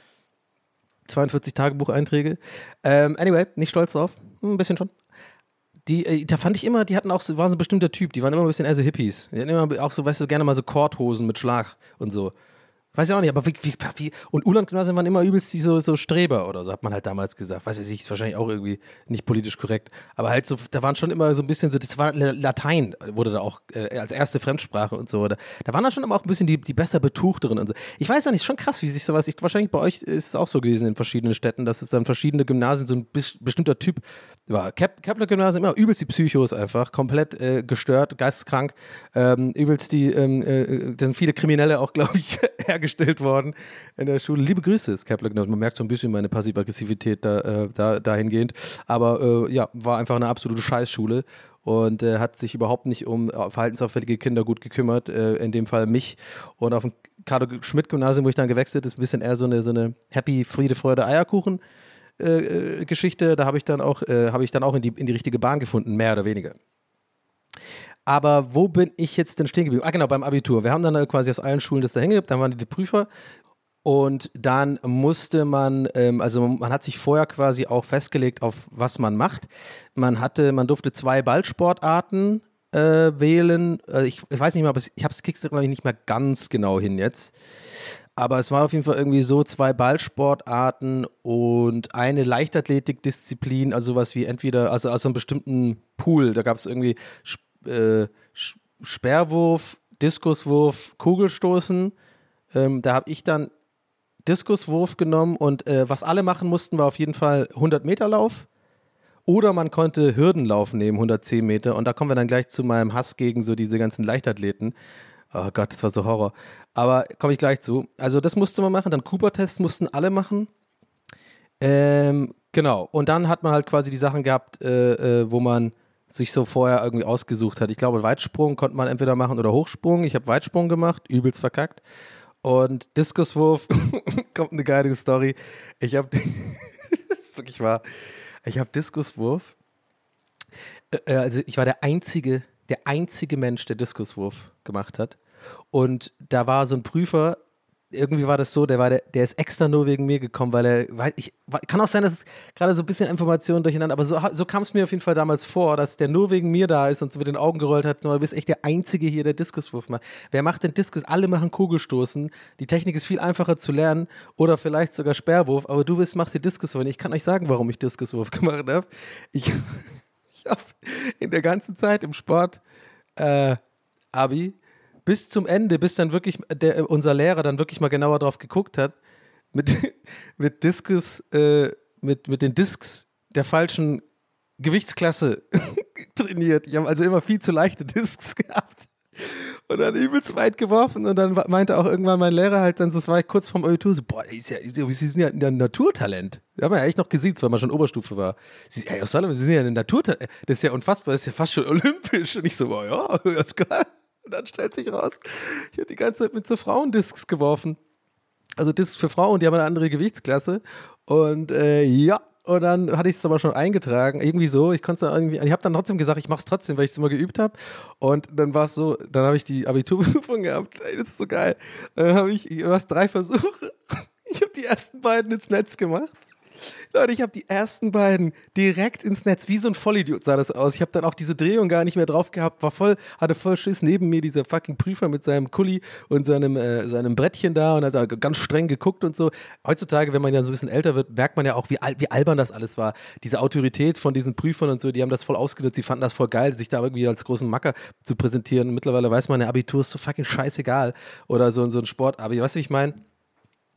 42 Tagebucheinträge. Ähm, anyway, nicht stolz drauf, ein bisschen schon die, äh, da fand ich immer, die hatten auch, waren so ein bestimmter Typ, die waren immer ein bisschen eher so Hippies. Die hatten immer auch so, weißt du, gerne mal so Korthosen mit Schlag und so. Weiß ja auch nicht, aber wie, wie, wie und Uland-Gymnasien waren immer übelst die so, so Streber oder so, hat man halt damals gesagt. Weiß ich, ist wahrscheinlich auch irgendwie nicht politisch korrekt. Aber halt so, da waren schon immer so ein bisschen so, das war Latein, wurde da auch äh, als erste Fremdsprache und so. Da, da waren dann schon immer auch ein bisschen die, die besser Betuchteren und so. Ich weiß ja nicht, schon krass, wie sich sowas, ich, wahrscheinlich bei euch ist es auch so gewesen in verschiedenen Städten, dass es dann verschiedene Gymnasien so ein bis, bestimmter Typ war. Kep Kepler-Gymnasium immer übelst die Psychos einfach, komplett äh, gestört, geisteskrank, ähm, übelst die, ähm, äh, da sind viele Kriminelle auch, [LAUGHS] glaube ich, hergestellt worden in der Schule. Liebe Grüße, ist Kepler Man merkt so ein bisschen meine Passiv-Aggressivität da, äh, da, dahingehend. Aber äh, ja, war einfach eine absolute Scheißschule und äh, hat sich überhaupt nicht um äh, verhaltensauffällige Kinder gut gekümmert, äh, in dem Fall mich. Und auf dem Carlo-Schmidt-Gymnasium, wo ich dann gewechselt ist, ein bisschen eher so eine, so eine Happy, Friede, Freude, Eierkuchen. Äh, Geschichte, da habe ich dann auch, äh, habe ich dann auch in die, in die richtige Bahn gefunden, mehr oder weniger. Aber wo bin ich jetzt denn stehen geblieben? Ah, genau, beim Abitur. Wir haben dann quasi aus allen Schulen das da hingehabt, dann waren die, Prüfer. Und dann musste man, ähm, also man hat sich vorher quasi auch festgelegt, auf was man macht. Man hatte, man durfte zwei Ballsportarten äh, wählen. Äh, ich, ich, weiß nicht mehr, aber ich habe es du glaube ich nicht mehr ganz genau hin jetzt. Aber es war auf jeden Fall irgendwie so zwei Ballsportarten und eine Leichtathletikdisziplin, also sowas wie entweder, also aus einem bestimmten Pool. Da gab es irgendwie äh, Sperrwurf, Diskuswurf, Kugelstoßen. Ähm, da habe ich dann Diskuswurf genommen und äh, was alle machen mussten, war auf jeden Fall 100 Meter Lauf. Oder man konnte Hürdenlauf nehmen, 110 Meter. Und da kommen wir dann gleich zu meinem Hass gegen so diese ganzen Leichtathleten. Oh Gott, das war so Horror. Aber komme ich gleich zu. Also das musste man machen. Dann Cooper-Test mussten alle machen. Ähm, genau. Und dann hat man halt quasi die Sachen gehabt, äh, äh, wo man sich so vorher irgendwie ausgesucht hat. Ich glaube, Weitsprung konnte man entweder machen oder Hochsprung. Ich habe Weitsprung gemacht, übelst verkackt. Und Diskuswurf, [LAUGHS] kommt eine geile Story. Ich habe, [LAUGHS] das ist wirklich wahr, ich habe Diskuswurf. Äh, also ich war der einzige, der einzige Mensch, der Diskuswurf gemacht hat. Und da war so ein Prüfer, irgendwie war das so, der war der, der ist extra nur wegen mir gekommen, weil er, weil ich, kann auch sein, dass gerade so ein bisschen Informationen durcheinander, aber so, so kam es mir auf jeden Fall damals vor, dass der nur wegen mir da ist und so mit den Augen gerollt hat, du bist echt der Einzige hier, der Diskuswurf macht. Wer macht denn Diskus? Alle machen Kugelstoßen. Die Technik ist viel einfacher zu lernen oder vielleicht sogar Sperrwurf, aber du bist, machst hier Diskuswurf. Ich kann euch sagen, warum ich Diskuswurf [LAUGHS] gemacht habe. Ich, [LAUGHS] ich habe in der ganzen Zeit im Sport äh, Abi bis zum Ende, bis dann wirklich der, unser Lehrer dann wirklich mal genauer drauf geguckt hat, mit, [LAUGHS] mit Diskus, äh, mit, mit den Discs der falschen Gewichtsklasse [LAUGHS] trainiert. Ich habe also immer viel zu leichte Discs [LAUGHS] gehabt. Und dann übelst weit geworfen und dann meinte auch irgendwann mein Lehrer halt dann, das war ich kurz vorm Abitur, so, boah, ist ja, Sie sind ja ein Naturtalent. Wir haben ja echt noch gesehen, weil man schon Oberstufe war. Sie, ey, aus Sie sind ja ein Naturtalent. Das ist ja unfassbar, das ist ja fast schon olympisch. Und ich so, boah, ja, ganz geil. Und dann stellt sich raus, ich habe die ganze Zeit mit so Frauendiscs geworfen. Also Discs für Frauen, die haben eine andere Gewichtsklasse. Und äh, ja, und dann hatte ich es aber schon eingetragen, irgendwie so. Ich konnte irgendwie, ich habe dann trotzdem gesagt, ich mache es trotzdem, weil ich es immer geübt habe. Und dann war es so, dann habe ich die Abiturprüfung [LAUGHS] gehabt. Ey, das ist so geil. Dann habe ich, du hast drei Versuche. [LAUGHS] Ich habe die ersten beiden ins Netz gemacht. Leute, ich habe die ersten beiden direkt ins Netz. Wie so ein Vollidiot sah das aus. Ich habe dann auch diese Drehung gar nicht mehr drauf gehabt. War voll, hatte voll Schiss. Neben mir dieser fucking Prüfer mit seinem Kuli und seinem, äh, seinem Brettchen da und hat ganz streng geguckt und so. Heutzutage, wenn man ja so ein bisschen älter wird, merkt man ja auch, wie, wie albern das alles war. Diese Autorität von diesen Prüfern und so, die haben das voll ausgenutzt. Die fanden das voll geil, sich da irgendwie als großen Macker zu präsentieren. Mittlerweile weiß man, der Abitur ist so fucking scheißegal. Oder so, so ein Sport. Aber weißt du, wie ich meine?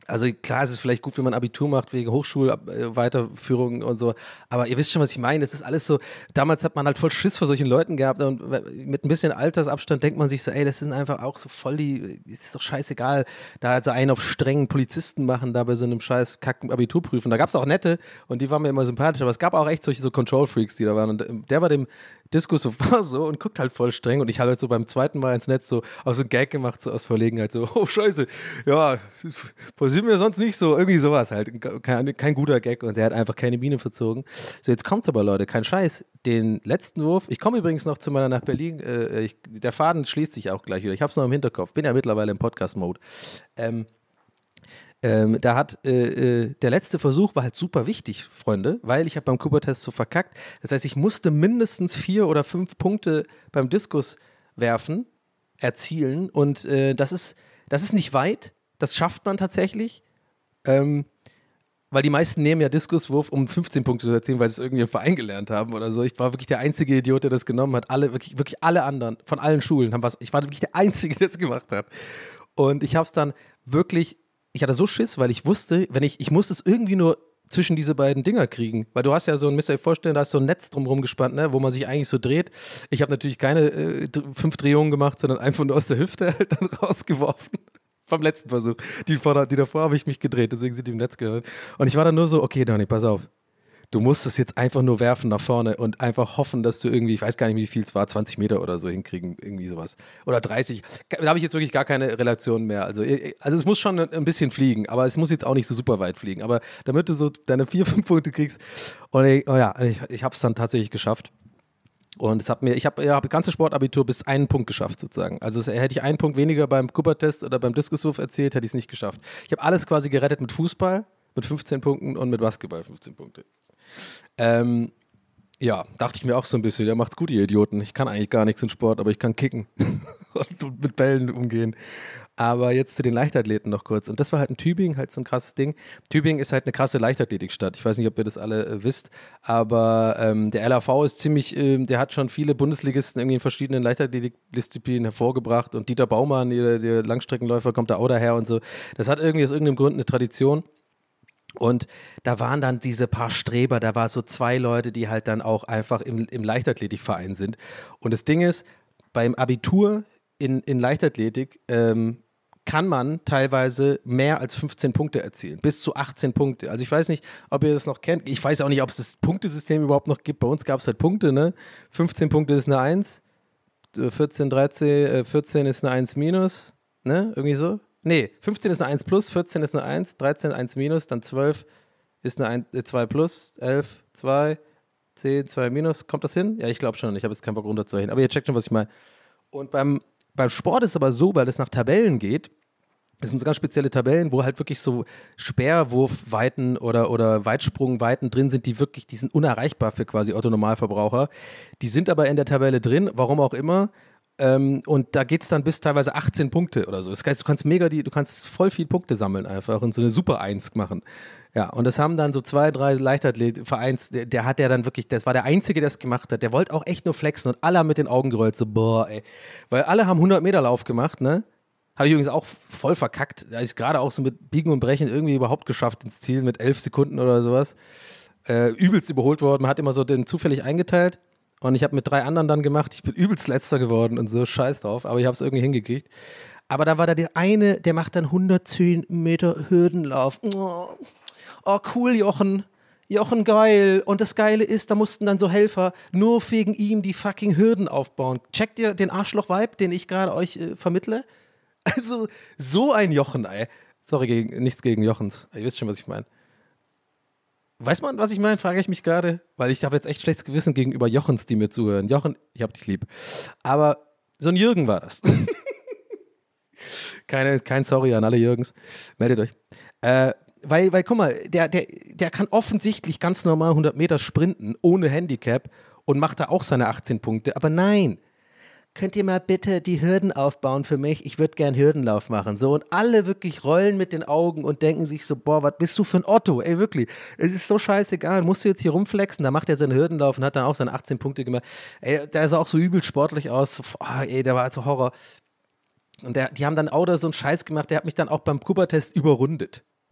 Also klar, es ist vielleicht gut, wenn man Abitur macht wegen Hochschulweiterführung und so, aber ihr wisst schon, was ich meine. Es ist alles so, damals hat man halt voll Schiss vor solchen Leuten gehabt und mit ein bisschen Altersabstand denkt man sich so, ey, das sind einfach auch so voll die, ist doch scheißegal, da halt so einen auf strengen Polizisten machen, da bei so einem scheiß kacken Abiturprüfen. Da gab es auch nette und die waren mir immer sympathisch, aber es gab auch echt solche so Control-Freaks, die da waren und der war dem, Disco so war so und guckt halt voll streng und ich habe halt so beim zweiten Mal ins Netz so auch so ein Gag gemacht, so aus Verlegenheit, so, oh Scheiße, ja, passiert mir sonst nicht so, irgendwie sowas halt, kein, kein guter Gag und der hat einfach keine Biene verzogen. So, jetzt kommt's aber, Leute, kein Scheiß, den letzten Wurf, ich komme übrigens noch zu meiner nach Berlin, äh, ich, der Faden schließt sich auch gleich wieder, ich habe es noch im Hinterkopf, bin ja mittlerweile im Podcast-Mode. Ähm, ähm, da hat äh, äh, der letzte Versuch war halt super wichtig, Freunde, weil ich habe beim Cooper-Test so verkackt. Das heißt, ich musste mindestens vier oder fünf Punkte beim Diskus werfen, erzielen und äh, das ist das ist nicht weit. Das schafft man tatsächlich. Ähm, weil die meisten nehmen ja Diskuswurf, um 15 Punkte zu erzielen, weil sie es irgendwie im Verein gelernt haben oder so. Ich war wirklich der einzige Idiot, der das genommen hat. Alle, wirklich, wirklich alle anderen von allen Schulen haben was. Ich war wirklich der Einzige, [LAUGHS] der es gemacht hat. Und ich habe es dann wirklich, ich hatte so Schiss, weil ich wusste, wenn ich, ich muss es irgendwie nur zwischen diese beiden Dinger kriegen. Weil du hast ja so ein, müsst ihr euch vorstellen, da ist so ein Netz drumherum gespannt, ne, wo man sich eigentlich so dreht. Ich habe natürlich keine äh, fünf Drehungen gemacht, sondern einfach nur aus der Hüfte [LAUGHS] halt dann rausgeworfen. [LAUGHS] Vom letzten Versuch. Die, vor, die davor habe ich mich gedreht, deswegen sind die im Netz gelandet. Und ich war dann nur so, okay, Donny, pass auf. Du musst es jetzt einfach nur werfen nach vorne und einfach hoffen, dass du irgendwie, ich weiß gar nicht, wie viel es war, 20 Meter oder so hinkriegen, irgendwie sowas. Oder 30. Da habe ich jetzt wirklich gar keine Relation mehr. Also, also es muss schon ein ein bisschen fliegen, aber es muss jetzt auch nicht so super weit fliegen. Aber damit du so deine vier, fünf Punkte kriegst, und ich, oh ja, ich, ich habe es dann tatsächlich geschafft. Und es hat mir, ich habe ja, hab ganze Sportabitur bis einen Punkt geschafft sozusagen. Also es, hätte ich einen Punkt weniger beim Cooper-Test oder beim Diskuswurf erzählt, hätte ich es nicht geschafft. Ich habe alles quasi gerettet mit Fußball, mit 15 Punkten und mit Basketball 15 Punkte. Ähm, ja, dachte ich mir auch so ein bisschen, der macht's gut, ihr Idioten. Ich kann eigentlich gar nichts in Sport, aber ich kann kicken [LAUGHS] und mit Bällen umgehen. Aber jetzt zu den Leichtathleten noch kurz. Und das war halt in Tübingen halt so ein krasses Ding. Tübingen ist halt eine krasse Leichtathletikstadt. Ich weiß nicht, ob ihr das alle äh, wisst, aber ähm, der LAV ist ziemlich, ähm, der hat schon viele Bundesligisten irgendwie in verschiedenen Leichtathletikdisziplinen hervorgebracht. Und Dieter Baumann, der, der Langstreckenläufer, kommt da auch daher und so. Das hat irgendwie aus irgendeinem Grund eine Tradition. Und da waren dann diese paar Streber, da war so zwei Leute, die halt dann auch einfach im, im Leichtathletikverein sind. Und das Ding ist, beim Abitur in, in Leichtathletik ähm, kann man teilweise mehr als 15 Punkte erzielen, bis zu 18 Punkte. Also ich weiß nicht, ob ihr das noch kennt. Ich weiß auch nicht, ob es das Punktesystem überhaupt noch gibt. Bei uns gab es halt Punkte, ne? 15 Punkte ist eine 1, äh, 14, 13, äh, 14 ist eine 1 minus, ne? Irgendwie so. Nee, 15 ist eine 1 plus, 14 ist eine 1, 13 1 minus, dann 12 ist eine 1, äh, 2 plus, 11, 2, 10, 2 minus. Kommt das hin? Ja, ich glaube schon. Ich habe jetzt keinen Bock runterzurechnen. Aber ihr checkt schon, was ich meine. Und beim, beim Sport ist es aber so, weil es nach Tabellen geht, das sind so ganz spezielle Tabellen, wo halt wirklich so Speerwurfweiten oder, oder Weitsprungweiten drin sind, die wirklich, die sind unerreichbar für quasi Otto-Normalverbraucher. Die sind aber in der Tabelle drin, warum auch immer. Ähm, und da geht es dann bis teilweise 18 Punkte oder so. Das heißt, du kannst mega die, du kannst voll viel Punkte sammeln einfach und so eine Super Eins machen. Ja, und das haben dann so zwei, drei Leichtathlet-Vereins, der, der hat ja dann wirklich, das war der Einzige, der es gemacht hat. Der wollte auch echt nur flexen und alle haben mit den Augen gerollt, so, boah, ey. Weil alle haben 100 Meter Lauf gemacht, ne? Habe ich übrigens auch voll verkackt. Da ist gerade auch so mit Biegen und Brechen irgendwie überhaupt geschafft ins Ziel mit elf Sekunden oder sowas. Äh, übelst überholt worden. Man hat immer so den zufällig eingeteilt. Und ich habe mit drei anderen dann gemacht. Ich bin [LAUGHS] übelst letzter geworden und so scheiß drauf. Aber ich habe es irgendwie hingekriegt. Aber da war da der eine, der macht dann 110 Meter Hürdenlauf. Oh, oh cool, Jochen. Jochen geil. Und das Geile ist, da mussten dann so Helfer nur wegen ihm die fucking Hürden aufbauen. Checkt ihr den Arschloch-Vibe, den ich gerade euch äh, vermittle? [LAUGHS] Also, so ein Jochen, ey. Sorry, gegen, nichts gegen Jochens. Ihr wisst schon, was ich meine. Weiß man, was ich meine, frage ich mich gerade. Weil ich habe jetzt echt schlechtes Gewissen gegenüber Jochens, die mir zuhören. Jochen, ich hab dich lieb. Aber so ein Jürgen war das. [LAUGHS] Keine, kein Sorry an alle Jürgens. Meldet euch. Äh, weil, weil, guck mal, der, der, der kann offensichtlich ganz normal 100 Meter sprinten, ohne Handicap und macht da auch seine 18 Punkte. Aber nein, könnt ihr mal bitte die Hürden aufbauen für mich? Ich würde gern Hürdenlauf machen. So, und alle wirklich rollen mit den Augen und denken sich so, boah, was bist du für ein Otto? Ey, wirklich, es ist so scheißegal. Musst du jetzt hier rumflexen? Da macht er seinen Hürdenlauf und hat dann auch seine 18 Punkte gemacht. Ey, der sah auch so übel sportlich aus. Boah, ey, der war also Horror. Und der, die haben dann auch da so einen Scheiß gemacht, der hat mich dann auch beim Cooper-Test überrundet. [LAUGHS]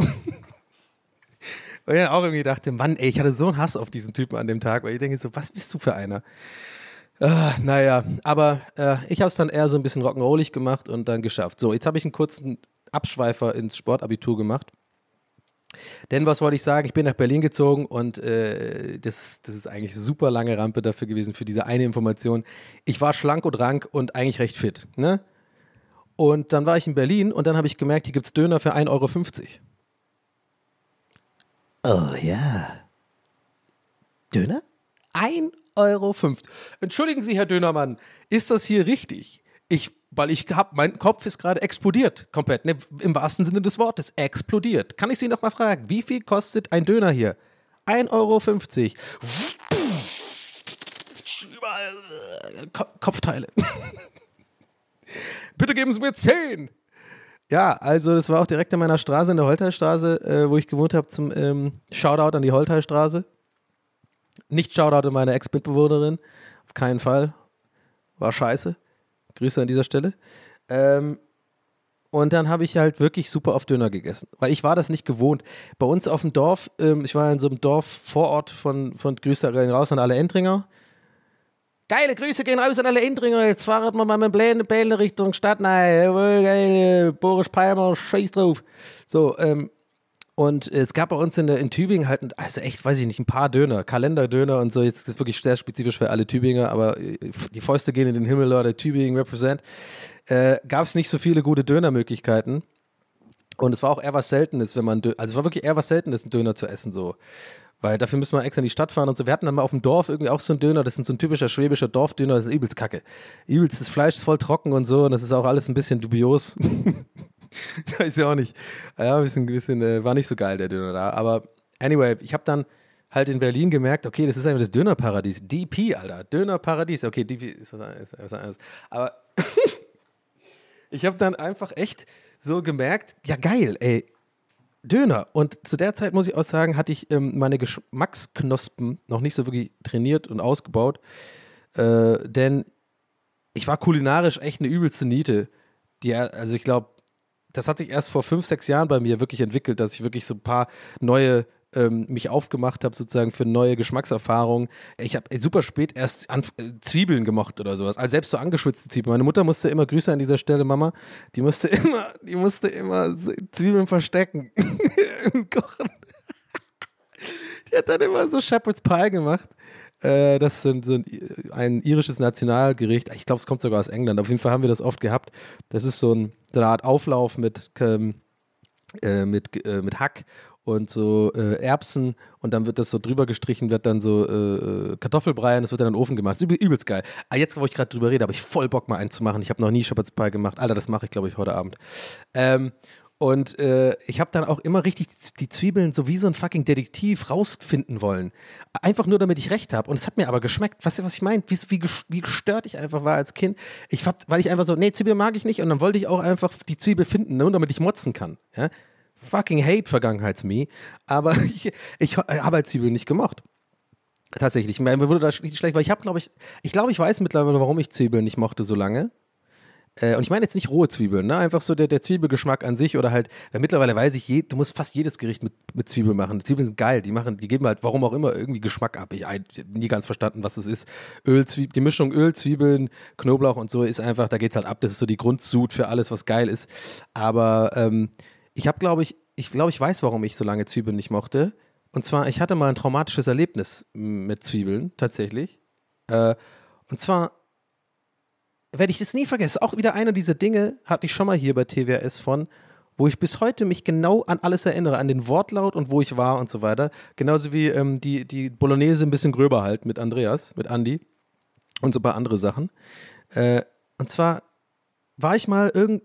Weil ich dann auch irgendwie dachte, Mann, ey, ich hatte so einen Hass auf diesen Typen an dem Tag, weil ich denke so, was bist du für einer? Ah, naja, aber äh, ich habe es dann eher so ein bisschen rock'n'rollig gemacht und dann geschafft. So, jetzt habe ich einen kurzen Abschweifer ins Sportabitur gemacht. Denn was wollte ich sagen? Ich bin nach Berlin gezogen und äh, das, das ist eigentlich eine super lange Rampe dafür gewesen, für diese eine Information. Ich war schlank und rank und eigentlich recht fit. Ne? Und dann war ich in Berlin und dann habe ich gemerkt, hier gibt es Döner für 1,50 Euro. Oh ja. Döner? 1,50 Euro. Entschuldigen Sie, Herr Dönermann, ist das hier richtig? Ich, weil ich hab, mein Kopf ist gerade explodiert, komplett, ne, im wahrsten Sinne des Wortes, explodiert. Kann ich Sie noch mal fragen, wie viel kostet ein Döner hier? 1,50 Euro. Überall äh, Ko Kopfteile. [LAUGHS] Bitte geben Sie mir 10. Ja, also das war auch direkt an meiner Straße, in der Holteilstraße, äh, wo ich gewohnt habe, zum ähm, Shoutout an die Holteilstraße. Nicht Shoutout an meine Ex-Mitbewohnerin, auf keinen Fall. War scheiße. Grüße an dieser Stelle. Ähm, und dann habe ich halt wirklich super oft Döner gegessen, weil ich war das nicht gewohnt. Bei uns auf dem Dorf, ähm, ich war in so einem Dorf Vorort von, von Grüße gehen raus an alle Endringer. Geile Grüße gehen raus an alle Endringer. Jetzt fahren wir mal mit dem Bälen Richtung Stadt. Nein, geil, Boris Palmer, scheiß drauf. So, ähm, und es gab bei uns in, in Tübingen halt, also echt, weiß ich nicht, ein paar Döner, Kalenderdöner und so. Jetzt ist es wirklich sehr spezifisch für alle Tübinger, aber äh, die Fäuste gehen in den Himmel, Leute. Tübingen represent. Äh, gab es nicht so viele gute Dönermöglichkeiten. Und es war auch eher was Seltenes, wenn man, Dö also es war wirklich eher was Seltenes, einen Döner zu essen, so. Weil dafür müssen wir extra in die Stadt fahren und so. Wir hatten dann mal auf dem Dorf irgendwie auch so einen Döner, das ist so ein typischer schwäbischer Dorfdöner, das ist übelst kacke. Übelst, das Fleisch ist voll trocken und so und das ist auch alles ein bisschen dubios. [LAUGHS] [LAUGHS] Weiß ich auch nicht. Ja, ein bisschen, bisschen äh, war nicht so geil, der Döner da. Aber anyway, ich habe dann halt in Berlin gemerkt, okay, das ist einfach das Dönerparadies. DP, Alter. Dönerparadies. Okay, DP ist was anderes. Aber [LAUGHS] ich habe dann einfach echt so gemerkt, ja geil, ey, Döner. Und zu der Zeit, muss ich auch sagen, hatte ich ähm, meine Geschmacksknospen noch nicht so wirklich trainiert und ausgebaut. Äh, denn ich war kulinarisch echt eine übelste Niete. Die, also ich glaube, das hat sich erst vor fünf, sechs Jahren bei mir wirklich entwickelt, dass ich wirklich so ein paar neue ähm, mich aufgemacht habe, sozusagen für neue Geschmackserfahrungen. Ich habe super spät erst an, äh, Zwiebeln gemocht oder sowas. Also selbst so angeschwitzte Zwiebeln. Meine Mutter musste immer, Grüße an dieser Stelle, Mama, die musste immer, die musste immer Zwiebeln verstecken [LAUGHS] im Kochen. die hat dann immer so Shepherd's Pie gemacht. Äh, das ist so ein, so ein, irisches Nationalgericht. Ich glaube, es kommt sogar aus England. Auf jeden Fall haben wir das oft gehabt. Das ist so, ein, so eine Art Auflauf mit, ähm, äh, mit, äh, mit Hack und so äh, Erbsen und dann wird das so drüber gestrichen, wird dann so äh, Kartoffelbrei und das wird dann in den Ofen gemacht. Das ist übelst geil. Ah, jetzt, wo ich gerade drüber rede, habe ich voll Bock mal einen zu machen. Ich habe noch nie Shepherd's Pie gemacht. Alter, das mache ich, glaube ich, heute Abend. Ähm, und äh, ich habe dann auch immer richtig die Zwiebeln so wie so ein fucking Detektiv rausfinden wollen. Einfach nur, damit ich recht habe. Und es hat mir aber geschmeckt. Weißt du, was ich meine? Wie, wie, wie gestört ich einfach war als Kind. Ich hab, weil ich einfach so, nee, Zwiebel mag ich nicht. Und dann wollte ich auch einfach die Zwiebel finden, nur damit ich motzen kann. Ja? fucking hate Vergangenheits-Me, aber [LAUGHS] ich, ich habe halt Zwiebeln nicht gemocht. Tatsächlich. Mir wurde da schlecht, weil ich habe, glaube ich, ich glaube, ich weiß mittlerweile, warum ich Zwiebeln nicht mochte so lange. Äh, und ich meine jetzt nicht rohe Zwiebeln, ne? Einfach so der, der Zwiebelgeschmack an sich oder halt, weil mittlerweile weiß ich, je, du musst fast jedes Gericht mit, mit Zwiebeln machen. Zwiebeln sind geil, die machen, die geben halt, warum auch immer, irgendwie Geschmack ab. Ich, habe nie ganz verstanden, was es ist. Öl, Zwiebeln, die Mischung Öl, Zwiebeln, Knoblauch und so ist einfach, da geht's halt ab. Das ist so die Grundsud für alles, was geil ist. Aber ähm, ich habe, glaube ich, ich glaube, ich weiß, warum ich so lange Zwiebeln nicht mochte. Und zwar, ich hatte mal ein traumatisches Erlebnis mit Zwiebeln, tatsächlich. Äh, und zwar werde ich das nie vergessen. Auch wieder einer dieser Dinge hatte ich schon mal hier bei TWS von, wo ich bis heute mich genau an alles erinnere, an den Wortlaut und wo ich war und so weiter. Genauso wie ähm, die, die Bolognese ein bisschen gröber halt mit Andreas, mit Andy und so ein paar andere Sachen. Äh, und zwar war ich mal irgend,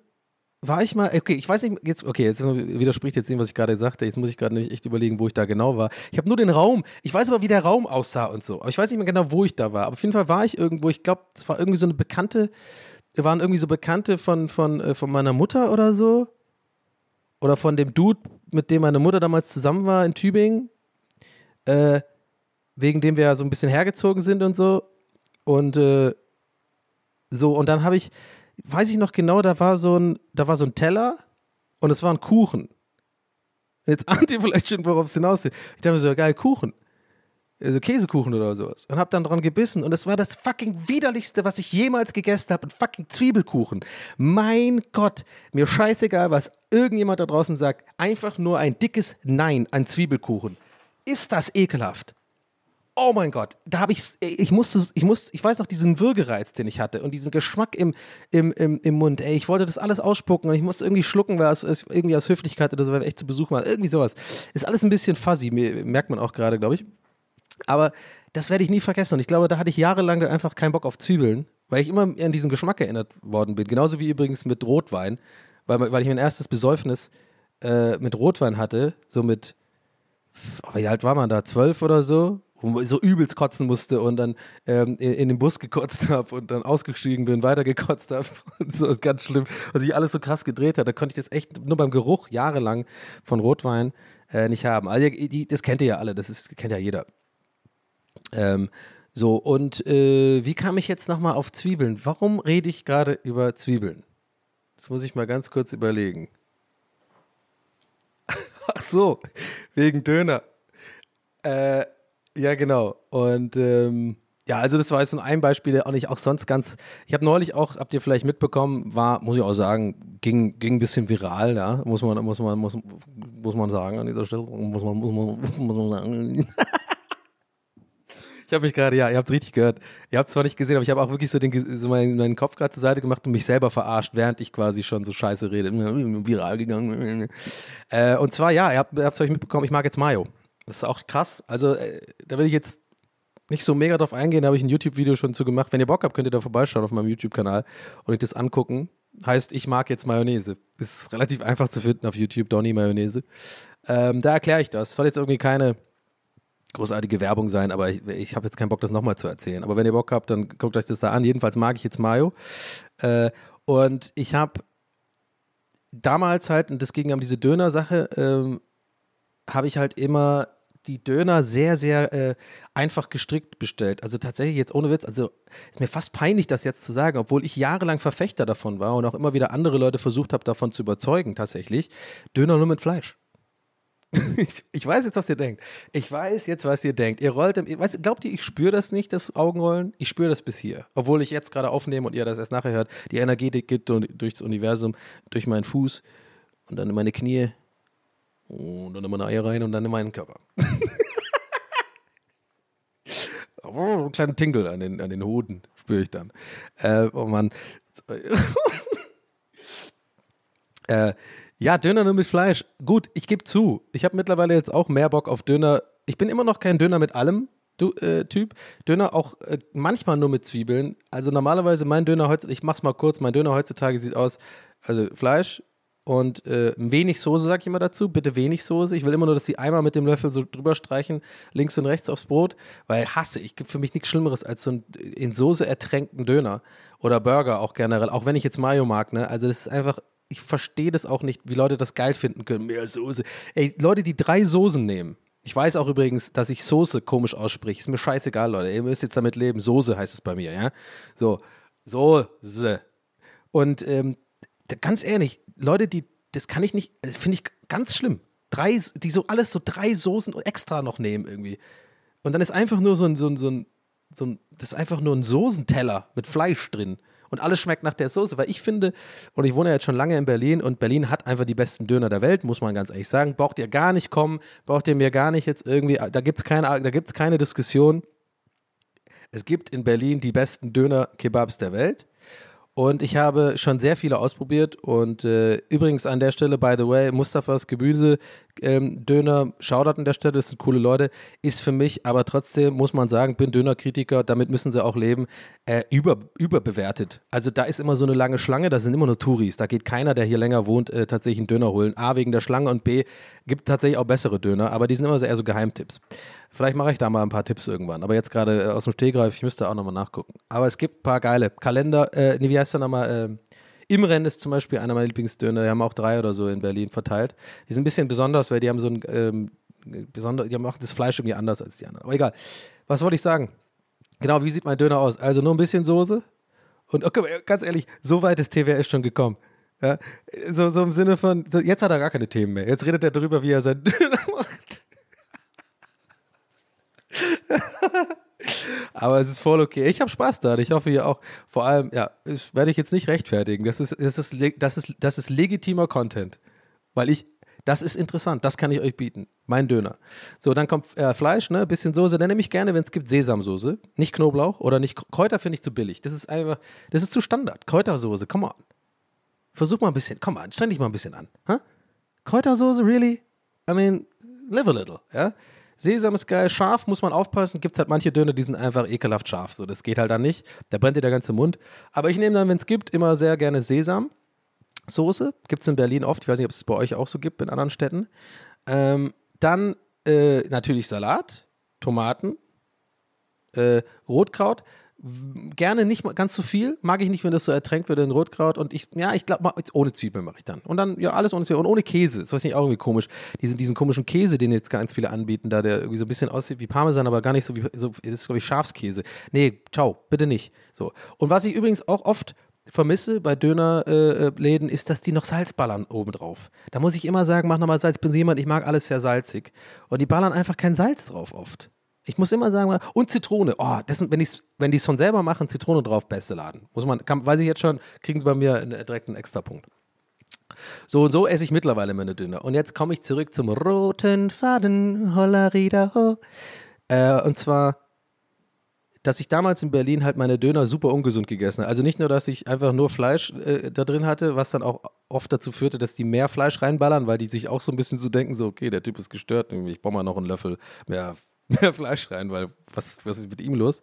war ich mal, okay, ich weiß nicht, jetzt, okay, jetzt widerspricht jetzt dem, was ich gerade sagte. Jetzt muss ich gerade nämlich echt überlegen, wo ich da genau war. Ich habe nur den Raum, ich weiß aber, wie der Raum aussah und so. Aber ich weiß nicht mehr genau, wo ich da war. Aber auf jeden Fall war ich irgendwo, ich glaube, es war irgendwie so eine Bekannte, waren irgendwie so Bekannte von, von, äh, von meiner Mutter oder so. Oder von dem Dude, mit dem meine Mutter damals zusammen war in Tübingen. Äh, wegen dem wir ja so ein bisschen hergezogen sind und so. Und äh, so, und dann habe ich, weiß ich noch genau, da war so ein, da war so ein Teller und es war ein Kuchen. Jetzt ahnt ihr vielleicht schon, worauf es hinausgeht. Ich dachte mir so, geil, Kuchen. Also Käsekuchen oder sowas. Und hab dann dran gebissen. Und es war das fucking widerlichste, was ich jemals gegessen habe. Ein fucking Zwiebelkuchen. Mein Gott. Mir scheißegal, was irgendjemand da draußen sagt. Einfach nur ein dickes Nein an Zwiebelkuchen. Ist das ekelhaft? Oh mein Gott, da habe ich, ich musste, ich muss, ich weiß noch diesen Würgereiz, den ich hatte und diesen Geschmack im, im, im, im Mund. Ey, ich wollte das alles ausspucken und ich musste irgendwie schlucken, weil es irgendwie aus Höflichkeit oder so, weil wir echt zu Besuch waren. Irgendwie sowas. Ist alles ein bisschen fuzzy, merkt man auch gerade, glaube ich. Aber das werde ich nie vergessen und ich glaube, da hatte ich jahrelang dann einfach keinen Bock auf Zwiebeln, weil ich immer an diesen Geschmack erinnert worden bin. Genauso wie übrigens mit Rotwein, weil, weil ich mein erstes Besäufnis äh, mit Rotwein hatte, so mit, wie alt war man da? Zwölf oder so? Wo ich so übelst kotzen musste und dann ähm, in, in den Bus gekotzt [LAUGHS] habe und dann ausgestiegen bin, weiter gekotzt habe. [LAUGHS] so ganz schlimm. Was sich alles so krass gedreht hat, da konnte ich das echt nur beim Geruch jahrelang von Rotwein äh, nicht haben. Also, die, das kennt ihr ja alle, das ist, kennt ja jeder. Ähm, so, und äh, wie kam ich jetzt nochmal auf Zwiebeln? Warum rede ich gerade über Zwiebeln? Das muss ich mal ganz kurz überlegen. [LAUGHS] Ach so, wegen Döner. Äh, ja, genau. Und ähm, ja, also das war jetzt nur ein Beispiel, der auch nicht auch sonst ganz. Ich habe neulich auch, habt ihr vielleicht mitbekommen, war, muss ich auch sagen, ging, ging ein bisschen viral, ja, muss man, muss man, muss, muss man sagen an dieser Stelle, muss man, muss man, [LAUGHS] muss man sagen. Ich habe mich gerade, ja, ihr habt es richtig gehört. Ihr habt es zwar nicht gesehen, aber ich habe auch wirklich so, den, so meinen, meinen Kopf gerade zur Seite gemacht und mich selber verarscht, während ich quasi schon so scheiße rede. Viral gegangen. Äh, und zwar, ja, ihr habt es euch mitbekommen, ich mag jetzt Mayo. Das ist auch krass. Also, äh, da will ich jetzt nicht so mega drauf eingehen, da habe ich ein YouTube-Video schon zu gemacht. Wenn ihr Bock habt, könnt ihr da vorbeischauen auf meinem YouTube-Kanal und euch das angucken. Heißt, ich mag jetzt Mayonnaise. Ist relativ einfach zu finden auf YouTube, Donny Mayonnaise. Ähm, da erkläre ich das. Soll jetzt irgendwie keine großartige Werbung sein, aber ich, ich habe jetzt keinen Bock, das nochmal zu erzählen. Aber wenn ihr Bock habt, dann guckt euch das da an. Jedenfalls mag ich jetzt Mayo. Äh, und ich habe damals halt, und das ging um diese Döner-Sache, ähm, habe ich halt immer die Döner sehr, sehr äh, einfach gestrickt bestellt. Also tatsächlich jetzt ohne Witz, also ist mir fast peinlich, das jetzt zu sagen, obwohl ich jahrelang Verfechter davon war und auch immer wieder andere Leute versucht habe, davon zu überzeugen, tatsächlich. Döner nur mit Fleisch. Ich, [LAUGHS] ich, weiß jetzt, was ihr denkt. Ich weiß jetzt, was ihr denkt. Ihr rollt, im, weißt, glaubt ihr, ich spüre das nicht, das Augenrollen? Ich spüre das bis hier. Obwohl ich jetzt gerade aufnehme und ihr das erst nachher hört. Die Energie die geht durchs Universum, durch meinen Fuß und dann in meine Knie und dann in meine Eier rein und dann in meinen Körper. [LAUGHS] oh, einen kleinen Tingle an den, an den Hoden spüre ich dann. Äh, oh Mann. [LAUGHS] äh, ja, Döner nur mit Fleisch. Gut, ich gebe zu. Ich habe mittlerweile jetzt auch mehr Bock auf Döner. Ich bin immer noch kein Döner mit allem. Du, äh, Typ. Döner auch äh, manchmal nur mit Zwiebeln. Also normalerweise mein Döner heutzutage, ich mach's mal kurz, mein Döner heutzutage sieht aus, also Fleisch und äh, wenig Soße, sag ich immer dazu. Bitte wenig Soße. Ich will immer nur, dass sie einmal mit dem Löffel so drüber streichen, links und rechts aufs Brot, weil hasse ich. Gibt für mich nichts Schlimmeres als so einen in Soße ertränkten Döner oder Burger auch generell, auch wenn ich jetzt Mayo mag, ne? Also das ist einfach ich verstehe das auch nicht, wie Leute das geil finden können. Mehr Soße. Ey, Leute, die drei Soßen nehmen. Ich weiß auch übrigens, dass ich Soße komisch ausspreche. Ist mir scheißegal, Leute. Ihr müsst jetzt damit leben. Soße heißt es bei mir, ja? So. Soße. Und ähm, ganz ehrlich, Leute, die, das kann ich nicht, finde ich ganz schlimm. Drei, die so alles so drei Soßen extra noch nehmen irgendwie. Und dann ist einfach nur so ein, so ein, so ein, so ein das ist einfach nur ein Soßenteller mit Fleisch drin und alles schmeckt nach der Soße. Weil ich finde, und ich wohne ja jetzt schon lange in Berlin und Berlin hat einfach die besten Döner der Welt, muss man ganz ehrlich sagen. Braucht ihr gar nicht kommen, braucht ihr mir gar nicht jetzt irgendwie, da gibt es keine, keine Diskussion. Es gibt in Berlin die besten Döner-Kebabs der Welt. Und ich habe schon sehr viele ausprobiert. Und äh, übrigens an der Stelle, by the way, Mustafas Gemüse ähm, Döner, Shoutout an der Stelle, das sind coole Leute, ist für mich, aber trotzdem muss man sagen, bin Dönerkritiker, damit müssen sie auch leben, äh, über, überbewertet. Also da ist immer so eine lange Schlange, da sind immer nur Touris, da geht keiner, der hier länger wohnt, äh, tatsächlich einen Döner holen. A, wegen der Schlange und B, gibt tatsächlich auch bessere Döner, aber die sind immer so eher so Geheimtipps. Vielleicht mache ich da mal ein paar Tipps irgendwann, aber jetzt gerade äh, aus dem Stehgreif, ich müsste auch nochmal nachgucken. Aber es gibt ein paar geile Kalender, äh, nee, wie heißt der nochmal, äh, Imren ist zum Beispiel einer meiner Lieblingsdöner. Die haben auch drei oder so in Berlin verteilt. Die sind ein bisschen besonders, weil die haben so ein ähm, besonder, die machen das Fleisch irgendwie anders als die anderen. Aber egal. Was wollte ich sagen? Genau, wie sieht mein Döner aus? Also nur ein bisschen Soße. Und okay, ganz ehrlich, so weit ist TWS schon gekommen. Ja, so, so im Sinne von, so, jetzt hat er gar keine Themen mehr. Jetzt redet er darüber, wie er sein [LAUGHS] Döner macht. [LAUGHS] Aber es ist voll okay. Ich habe Spaß da. Ich hoffe, ihr auch. Vor allem, ja, das werde ich jetzt nicht rechtfertigen. Das ist, das ist, das ist, das ist legitimer Content. Weil ich, das ist interessant. Das kann ich euch bieten. Mein Döner. So, dann kommt äh, Fleisch, ne? Bisschen Soße. Dann nehme ich gerne, wenn es gibt, Sesamsoße. Nicht Knoblauch oder nicht. Kräuter finde ich zu billig. Das ist einfach, das ist zu Standard. Kräutersoße, come on. Versuch mal ein bisschen. Komm mal, streng dich mal ein bisschen an. Huh? Kräutersoße, really? I mean, live a little, ja? Sesam ist geil, scharf muss man aufpassen. Gibt es halt manche Döner, die sind einfach ekelhaft scharf. So, das geht halt dann nicht. Da brennt dir der ganze Mund. Aber ich nehme dann, wenn es gibt, immer sehr gerne Sesam. Soße. Gibt es in Berlin oft. Ich weiß nicht, ob es bei euch auch so gibt in anderen Städten. Ähm, dann äh, natürlich Salat, Tomaten, Äh, Rotkraut, gerne nicht mal ganz so viel. Mag ich nicht, wenn das so ertränkt wird in Rotkraut. Und ich, ja, ich glaube, ohne Zwiebeln mache ich dann. Und dann, ja, alles ohne Zwiebeln. Und ohne Käse. Das weiß ich auch irgendwie komisch. Diesen, diesen komischen Käse, den jetzt ganz viele anbieten, da der irgendwie so ein bisschen aussieht wie Parmesan, aber gar nicht so wie, so, ist, glaube ich, Schafskäse. Nee, ciao, bitte nicht. So. Und was ich übrigens auch oft vermisse bei Dönerläden, äh, Läden, ist, dass die noch Salz ballern obendrauf. Da muss ich immer sagen, mach nochmal Salz. Ich bin jemand, ich mag alles sehr salzig. Und die ballern einfach kein Salz drauf oft. Ich muss immer sagen, und Zitrone. Oh, das sind, wenn, wenn die es von selber machen, Zitrone drauf, beste Laden. Muss man, kann, weiß ich jetzt schon, kriegen sie bei mir einen, direkt einen Extrapunkt. So und so esse ich mittlerweile meine Döner. Und jetzt komme ich zurück zum roten Faden, Hollerida ho. Äh, und zwar, dass ich damals in Berlin halt meine Döner super ungesund gegessen habe. Also nicht nur, dass ich einfach nur Fleisch äh, da drin hatte, was dann auch oft dazu führte, dass die mehr Fleisch reinballern, weil die sich auch so ein bisschen so denken, so, okay, der Typ ist gestört, ich baue mal noch einen Löffel mehr, mehr Fleisch rein, weil was, was ist mit ihm los?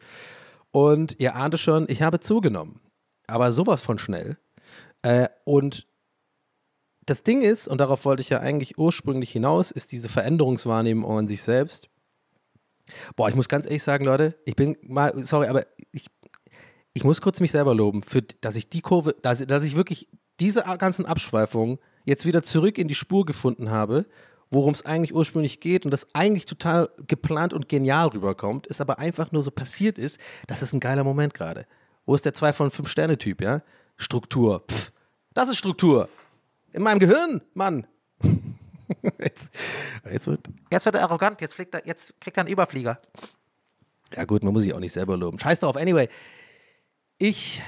Und ihr ahnte schon, ich habe zugenommen. Aber sowas von schnell. Äh, und das Ding ist, und darauf wollte ich ja eigentlich ursprünglich hinaus, ist diese Veränderungswahrnehmung an sich selbst. Boah, ich muss ganz ehrlich sagen, Leute, ich bin mal, sorry, aber ich, ich muss kurz mich selber loben, für, dass ich die Kurve, dass, dass ich wirklich diese ganzen Abschweifungen jetzt wieder zurück in die Spur gefunden habe, worum es eigentlich ursprünglich geht und das eigentlich total geplant und genial rüberkommt, ist aber einfach nur so passiert ist, das ist ein geiler Moment gerade. Wo ist der 2 von 5 Sterne Typ, ja? Struktur. Pff, das ist Struktur. In meinem Gehirn, Mann. [LAUGHS] jetzt, jetzt, wird, jetzt wird er arrogant, jetzt, fliegt er, jetzt kriegt er einen Überflieger. Ja gut, man muss sich auch nicht selber loben. Scheiß drauf. Anyway, ich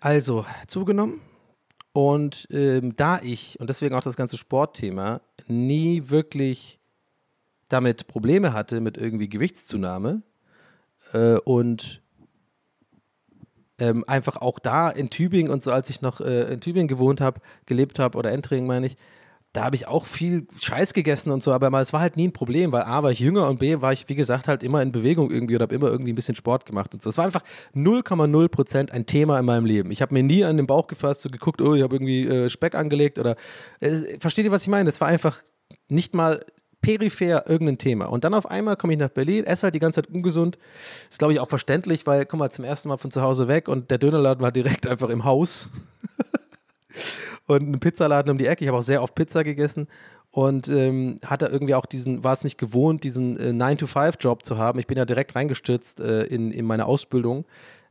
also zugenommen und ähm, da ich, und deswegen auch das ganze Sportthema, nie wirklich damit Probleme hatte mit irgendwie Gewichtszunahme äh, und ähm, einfach auch da in Tübingen und so, als ich noch äh, in Tübingen gewohnt habe, gelebt habe oder Entring meine ich, da habe ich auch viel Scheiß gegessen und so, aber es war halt nie ein Problem, weil A war ich jünger und B war ich, wie gesagt, halt immer in Bewegung irgendwie oder habe immer irgendwie ein bisschen Sport gemacht und so. Es war einfach 0,0 Prozent ein Thema in meinem Leben. Ich habe mir nie an den Bauch gefasst, so geguckt, oh, ich habe irgendwie äh, Speck angelegt oder äh, versteht ihr, was ich meine? Es war einfach nicht mal peripher irgendein Thema. Und dann auf einmal komme ich nach Berlin, esse halt die ganze Zeit ungesund. Ist, glaube ich, auch verständlich, weil, komm mal, zum ersten Mal von zu Hause weg und der Dönerladen war direkt [LAUGHS] einfach im Haus. Und ein Pizzaladen um die Ecke. Ich habe auch sehr oft Pizza gegessen und ähm, hatte irgendwie auch diesen, war es nicht gewohnt, diesen äh, 9-to-5-Job zu haben. Ich bin ja direkt reingestürzt äh, in, in meine Ausbildung,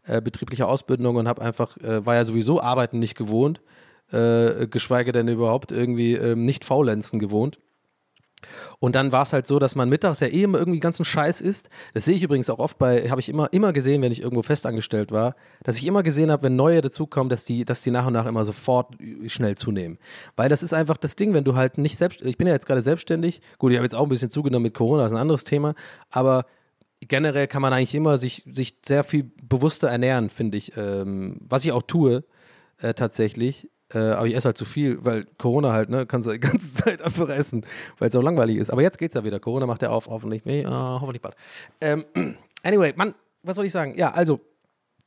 äh, betriebliche Ausbildung und habe einfach, äh, war ja sowieso Arbeiten nicht gewohnt, äh, geschweige denn überhaupt irgendwie ähm, nicht faulenzen gewohnt. Und dann war es halt so, dass man mittags ja eh immer irgendwie ganzen Scheiß isst. Das sehe ich übrigens auch oft bei, habe ich immer, immer gesehen, wenn ich irgendwo festangestellt war, dass ich immer gesehen habe, wenn neue dazukommen, dass die, dass die nach und nach immer sofort schnell zunehmen. Weil das ist einfach das Ding, wenn du halt nicht selbst, ich bin ja jetzt gerade selbstständig, gut, ich habe jetzt auch ein bisschen zugenommen mit Corona, das ist ein anderes Thema, aber generell kann man eigentlich immer sich, sich sehr viel bewusster ernähren, finde ich, ähm, was ich auch tue, äh, tatsächlich. Äh, aber ich esse halt zu viel, weil Corona halt, ne, kannst du die ganze [LAUGHS] Zeit einfach essen, weil es auch langweilig ist. Aber jetzt geht's ja wieder. Corona macht ja auf, hoffentlich, nee, äh, hoffentlich bald. Ähm, [CLEARS THROAT] anyway, Mann, was soll ich sagen? Ja, also,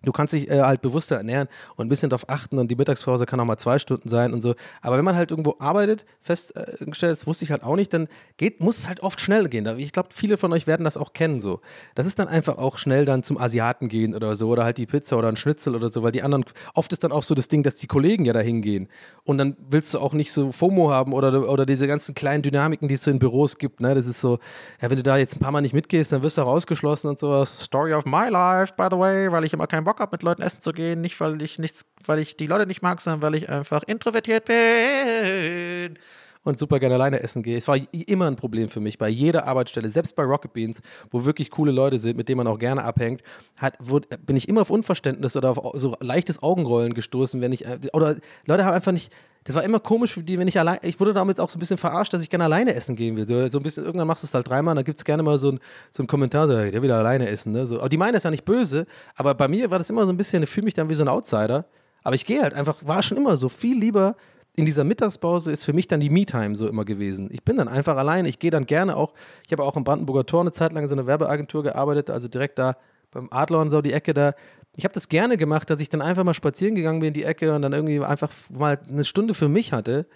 du kannst dich äh, halt bewusster ernähren und ein bisschen darauf achten und die Mittagspause kann auch mal zwei Stunden sein und so. Aber wenn man halt irgendwo arbeitet, festgestellt, das wusste ich halt auch nicht, dann geht, muss es halt oft schnell gehen. Ich glaube, viele von euch werden das auch kennen so. Das ist dann einfach auch schnell dann zum Asiaten gehen oder so oder halt die Pizza oder ein Schnitzel oder so, weil die anderen, oft ist dann auch so das Ding, dass die Kollegen ja dahin gehen und dann willst du auch nicht so FOMO haben oder, oder diese ganzen kleinen Dynamiken, die es so in Büros gibt, ne? Das ist so, ja, wenn du da jetzt ein paar Mal nicht mitgehst, dann wirst du auch ausgeschlossen und sowas. Story of my life, by the way, weil ich immer keinen Bock habe, mit Leuten essen zu gehen, nicht weil ich nichts, weil ich die Leute nicht mag, sondern weil ich einfach introvertiert bin und super gerne alleine essen gehe. Es war immer ein Problem für mich bei jeder Arbeitsstelle, selbst bei Rocket Beans, wo wirklich coole Leute sind, mit denen man auch gerne abhängt, hat, wurde, bin ich immer auf Unverständnis oder auf so leichtes Augenrollen gestoßen, wenn ich äh, oder Leute haben einfach nicht das war immer komisch für die, wenn ich allein, ich wurde damit auch so ein bisschen verarscht, dass ich gerne alleine essen gehen will. So, so ein bisschen, irgendwann machst du es halt dreimal, dann gibt es gerne mal so ein, so ein Kommentar, so, hey, der will alleine essen. Ne? So, aber die meinen das ja nicht böse, aber bei mir war das immer so ein bisschen, ich fühle mich dann wie so ein Outsider. Aber ich gehe halt einfach, war schon immer so viel lieber in dieser Mittagspause ist für mich dann die Me-Time so immer gewesen. Ich bin dann einfach allein. Ich gehe dann gerne auch, ich habe auch im Brandenburger Tor eine Zeit lang in so eine Werbeagentur gearbeitet, also direkt da beim Adler und so die Ecke da. Ich habe das gerne gemacht, dass ich dann einfach mal spazieren gegangen bin in die Ecke und dann irgendwie einfach mal eine Stunde für mich hatte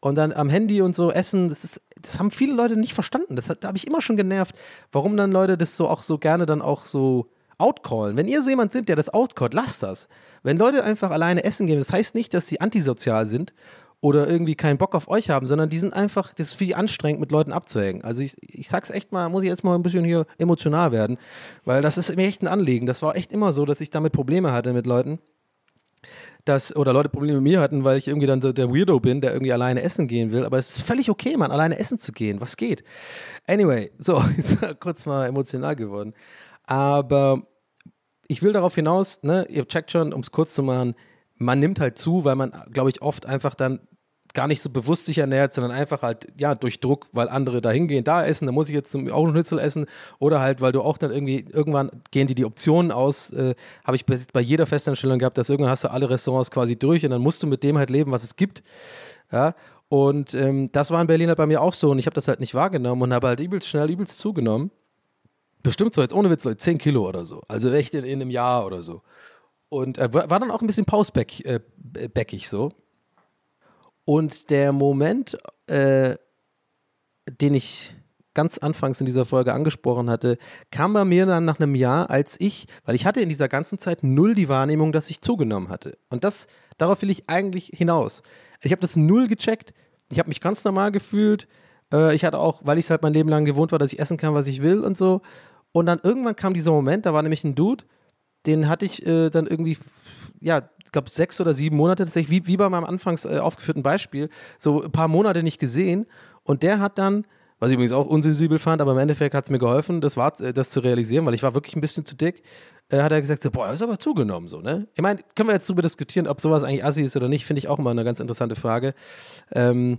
und dann am Handy und so essen. Das, ist, das haben viele Leute nicht verstanden. Das hat, da habe ich immer schon genervt, warum dann Leute das so auch so gerne dann auch so outcallen. Wenn ihr so jemand sind, der das outcallt, lasst das. Wenn Leute einfach alleine essen gehen, das heißt nicht, dass sie antisozial sind oder irgendwie keinen Bock auf euch haben, sondern die sind einfach, das ist viel anstrengend, mit Leuten abzuhängen. Also ich, ich sag's echt mal, muss ich jetzt mal ein bisschen hier emotional werden, weil das ist mir echt ein Anliegen. Das war echt immer so, dass ich damit Probleme hatte mit Leuten. Dass, oder Leute Probleme mit mir hatten, weil ich irgendwie dann so der Weirdo bin, der irgendwie alleine essen gehen will. Aber es ist völlig okay, man, alleine essen zu gehen. Was geht? Anyway, so, [LAUGHS] kurz mal emotional geworden. Aber ich will darauf hinaus, ne, ihr checkt schon, um es kurz zu machen, man nimmt halt zu, weil man, glaube ich, oft einfach dann gar nicht so bewusst sich ernährt, sondern einfach halt, ja, durch Druck, weil andere da hingehen, da essen, da muss ich jetzt auch einen Schnitzel essen oder halt, weil du auch dann irgendwie, irgendwann gehen dir die Optionen aus, äh, habe ich bei, bei jeder Festanstellung gehabt, dass irgendwann hast du alle Restaurants quasi durch und dann musst du mit dem halt leben, was es gibt, ja, und ähm, das war in Berlin halt bei mir auch so und ich habe das halt nicht wahrgenommen und habe halt übelst schnell, übelst zugenommen. Bestimmt so jetzt ohne Witz, Leute, 10 Kilo oder so. Also echt in, in einem Jahr oder so. Und äh, war dann auch ein bisschen pausbäckig äh, so. Und der Moment, äh, den ich ganz anfangs in dieser Folge angesprochen hatte, kam bei mir dann nach einem Jahr, als ich, weil ich hatte in dieser ganzen Zeit null die Wahrnehmung, dass ich zugenommen hatte. Und das, darauf will ich eigentlich hinaus. Ich habe das null gecheckt. Ich habe mich ganz normal gefühlt. Äh, ich hatte auch, weil ich es halt mein Leben lang gewohnt war, dass ich essen kann, was ich will und so. Und dann irgendwann kam dieser Moment, da war nämlich ein Dude, den hatte ich äh, dann irgendwie, ja, ich glaube sechs oder sieben Monate, tatsächlich, wie, wie bei meinem anfangs äh, aufgeführten Beispiel, so ein paar Monate nicht gesehen. Und der hat dann, was ich übrigens auch unsensibel fand, aber im Endeffekt hat es mir geholfen, das, war, äh, das zu realisieren, weil ich war wirklich ein bisschen zu dick. Äh, hat er gesagt, so, boah, das ist aber zugenommen so, ne? Ich meine, können wir jetzt darüber diskutieren, ob sowas eigentlich assi ist oder nicht, finde ich auch mal eine ganz interessante Frage. Ähm,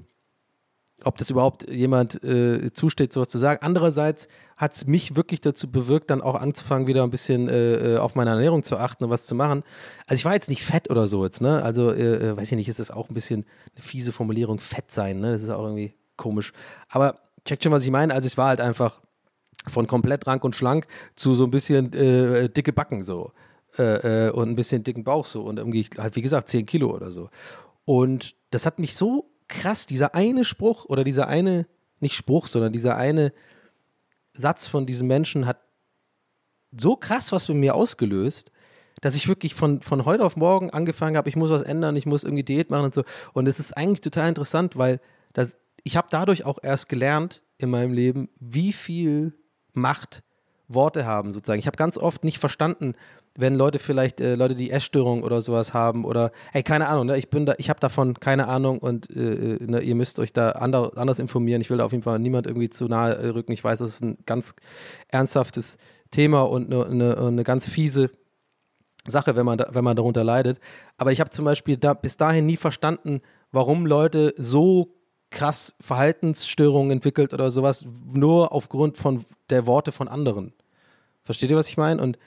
ob das überhaupt jemand äh, zusteht, sowas zu sagen. Andererseits hat es mich wirklich dazu bewirkt, dann auch anzufangen, wieder ein bisschen äh, äh, auf meine Ernährung zu achten und was zu machen. Also ich war jetzt nicht fett oder so jetzt, ne? Also äh, äh weiß ich nicht, ist das auch ein bisschen eine fiese Formulierung, fett sein, ne? Das ist auch irgendwie komisch. Aber checkt schon, was ich meine. Also ich war halt einfach von komplett rank und schlank zu so ein bisschen äh, dicke Backen so. und ein bisschen dicken Bauch so und irgendwie halt, wie gesagt, 10 Kilo oder so. Und das hat mich so krass, dieser eine Spruch oder dieser eine, nicht Spruch, sondern dieser eine Satz von diesem Menschen hat so krass was bei mir ausgelöst, dass ich wirklich von, von heute auf morgen angefangen habe, ich muss was ändern, ich muss irgendwie Diät machen und so. Und es ist eigentlich total interessant, weil das, ich habe dadurch auch erst gelernt in meinem Leben, wie viel Macht Worte haben sozusagen. Ich habe ganz oft nicht verstanden, wenn Leute vielleicht, äh, Leute, die Essstörungen oder sowas haben oder, ey, keine Ahnung, ne, ich bin da, ich habe davon keine Ahnung und äh, äh, ne, ihr müsst euch da ander, anders informieren. Ich will da auf jeden Fall niemand irgendwie zu nahe äh, rücken. Ich weiß, das ist ein ganz ernsthaftes Thema und eine ne, ne ganz fiese Sache, wenn man, da, wenn man darunter leidet. Aber ich habe zum Beispiel da, bis dahin nie verstanden, warum Leute so krass Verhaltensstörungen entwickelt oder sowas, nur aufgrund von der Worte von anderen. Versteht ihr, was ich meine? Und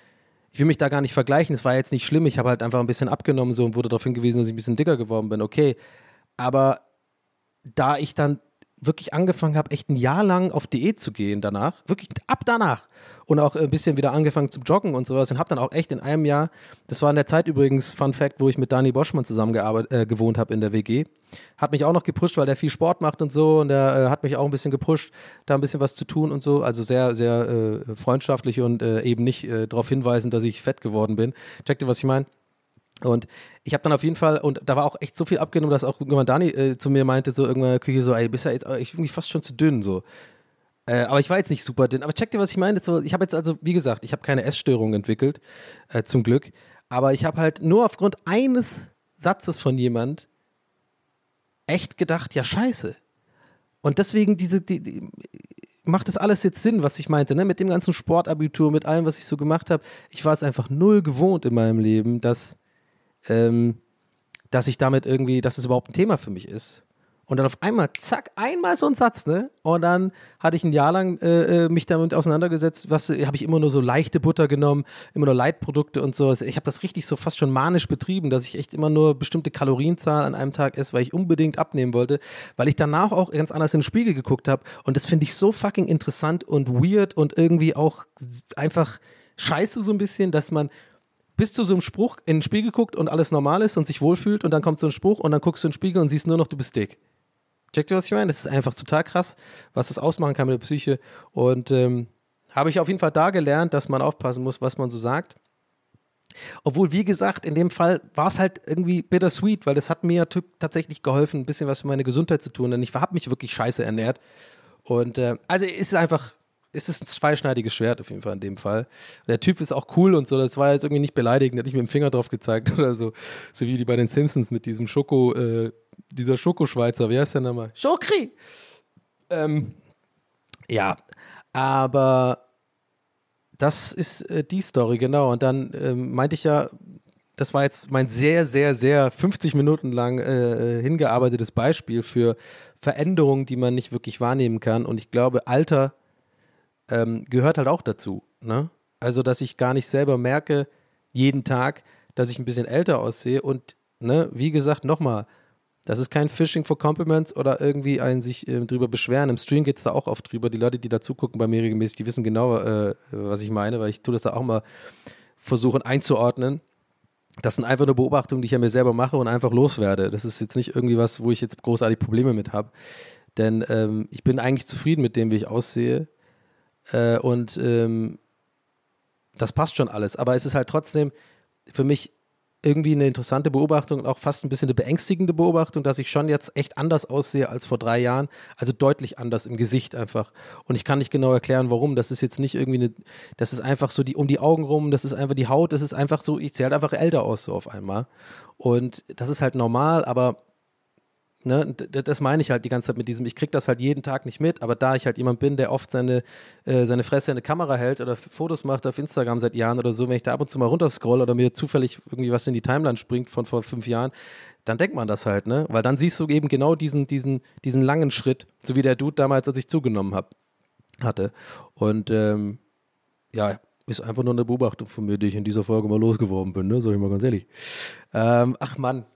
ich will mich da gar nicht vergleichen, es war jetzt nicht schlimm, ich habe halt einfach ein bisschen abgenommen so und wurde darauf hingewiesen, dass ich ein bisschen dicker geworden bin, okay. Aber da ich dann wirklich angefangen habe, echt ein Jahr lang auf Diät zu gehen danach, wirklich ab danach und auch ein bisschen wieder angefangen zu joggen und sowas und habe dann auch echt in einem Jahr, das war in der Zeit übrigens, Fun Fact, wo ich mit Dani Boschmann zusammen äh, gewohnt habe in der WG, hat mich auch noch gepusht, weil der viel Sport macht und so und der äh, hat mich auch ein bisschen gepusht, da ein bisschen was zu tun und so, also sehr, sehr äh, freundschaftlich und äh, eben nicht äh, darauf hinweisen, dass ich fett geworden bin. Checkt ihr, was ich meine? Und ich habe dann auf jeden Fall, und da war auch echt so viel abgenommen, dass auch irgendwann Dani äh, zu mir meinte, so irgendwann in der Küche, so, ey, bist ja jetzt, mich fast schon zu dünn, so. Äh, aber ich war jetzt nicht super dünn. Aber check dir, was ich meine. So, ich habe jetzt also, wie gesagt, ich habe keine Essstörung entwickelt, äh, zum Glück. Aber ich habe halt nur aufgrund eines Satzes von jemand echt gedacht, ja, scheiße. Und deswegen diese, die, die, macht das alles jetzt Sinn, was ich meinte, ne? Mit dem ganzen Sportabitur, mit allem, was ich so gemacht habe. Ich war es einfach null gewohnt in meinem Leben, dass ähm, dass ich damit irgendwie, dass es überhaupt ein Thema für mich ist. Und dann auf einmal, zack, einmal so ein Satz, ne? Und dann hatte ich ein Jahr lang äh, äh mich damit auseinandergesetzt, was habe ich immer nur so leichte Butter genommen, immer nur Leitprodukte und so. Ich habe das richtig so fast schon manisch betrieben, dass ich echt immer nur bestimmte Kalorienzahl an einem Tag esse, weil ich unbedingt abnehmen wollte, weil ich danach auch ganz anders in den Spiegel geguckt habe. Und das finde ich so fucking interessant und weird und irgendwie auch einfach scheiße so ein bisschen, dass man bis zu so einem Spruch in den Spiegel guckt und alles normal ist und sich wohlfühlt und dann kommt so ein Spruch und dann guckst du in den Spiegel und siehst nur noch, du bist dick. Checkt ihr, was ich meine? Das ist einfach total krass, was das ausmachen kann mit der Psyche. Und ähm, habe ich auf jeden Fall da gelernt, dass man aufpassen muss, was man so sagt. Obwohl, wie gesagt, in dem Fall war es halt irgendwie bittersweet, weil das hat mir tatsächlich geholfen, ein bisschen was für meine Gesundheit zu tun. Denn ich habe mich wirklich scheiße ernährt. Und äh, also es ist es ein zweischneidiges Schwert auf jeden Fall in dem Fall. Der Typ ist auch cool und so, das war jetzt irgendwie nicht beleidigend, hat nicht mit dem Finger drauf gezeigt [LAUGHS] oder so. So wie die bei den Simpsons mit diesem Schoko, äh, dieser Schokoschweizer, wie heißt der nochmal? Schokri! Ähm, ja, aber das ist äh, die Story, genau. Und dann ähm, meinte ich ja, das war jetzt mein sehr, sehr, sehr 50 Minuten lang äh, äh, hingearbeitetes Beispiel für Veränderungen, die man nicht wirklich wahrnehmen kann. Und ich glaube, Alter ähm, gehört halt auch dazu. Ne? Also, dass ich gar nicht selber merke, jeden Tag, dass ich ein bisschen älter aussehe. Und ne, wie gesagt, nochmal, das ist kein Phishing for Compliments oder irgendwie ein sich äh, drüber beschweren. Im Stream geht es da auch oft drüber. Die Leute, die da zugucken bei mir regelmäßig, die wissen genau, äh, was ich meine, weil ich tue das da auch mal versuchen einzuordnen. Das sind einfach nur Beobachtungen, die ich ja mir selber mache und einfach loswerde. Das ist jetzt nicht irgendwie was, wo ich jetzt großartig Probleme mit habe. Denn ähm, ich bin eigentlich zufrieden mit dem, wie ich aussehe. Äh, und ähm, das passt schon alles. Aber es ist halt trotzdem für mich irgendwie eine interessante Beobachtung und auch fast ein bisschen eine beängstigende Beobachtung, dass ich schon jetzt echt anders aussehe als vor drei Jahren. Also deutlich anders im Gesicht einfach. Und ich kann nicht genau erklären, warum. Das ist jetzt nicht irgendwie eine, das ist einfach so die um die Augen rum, das ist einfach die Haut, das ist einfach so, ich sehe halt einfach älter aus so auf einmal. Und das ist halt normal, aber Ne, das meine ich halt die ganze Zeit mit diesem, ich kriege das halt jeden Tag nicht mit, aber da ich halt jemand bin, der oft seine, äh, seine Fresse in eine Kamera hält oder Fotos macht auf Instagram seit Jahren oder so, wenn ich da ab und zu mal runterscroll oder mir zufällig irgendwie was in die Timeline springt von vor fünf Jahren, dann denkt man das halt, ne? Weil dann siehst du eben genau diesen, diesen, diesen langen Schritt, so wie der Dude damals, als ich zugenommen hab, hatte. Und ähm, ja, ist einfach nur eine Beobachtung von mir, die ich in dieser Folge mal losgeworden bin, ne? Sag ich mal ganz ehrlich. Ähm, ach Mann,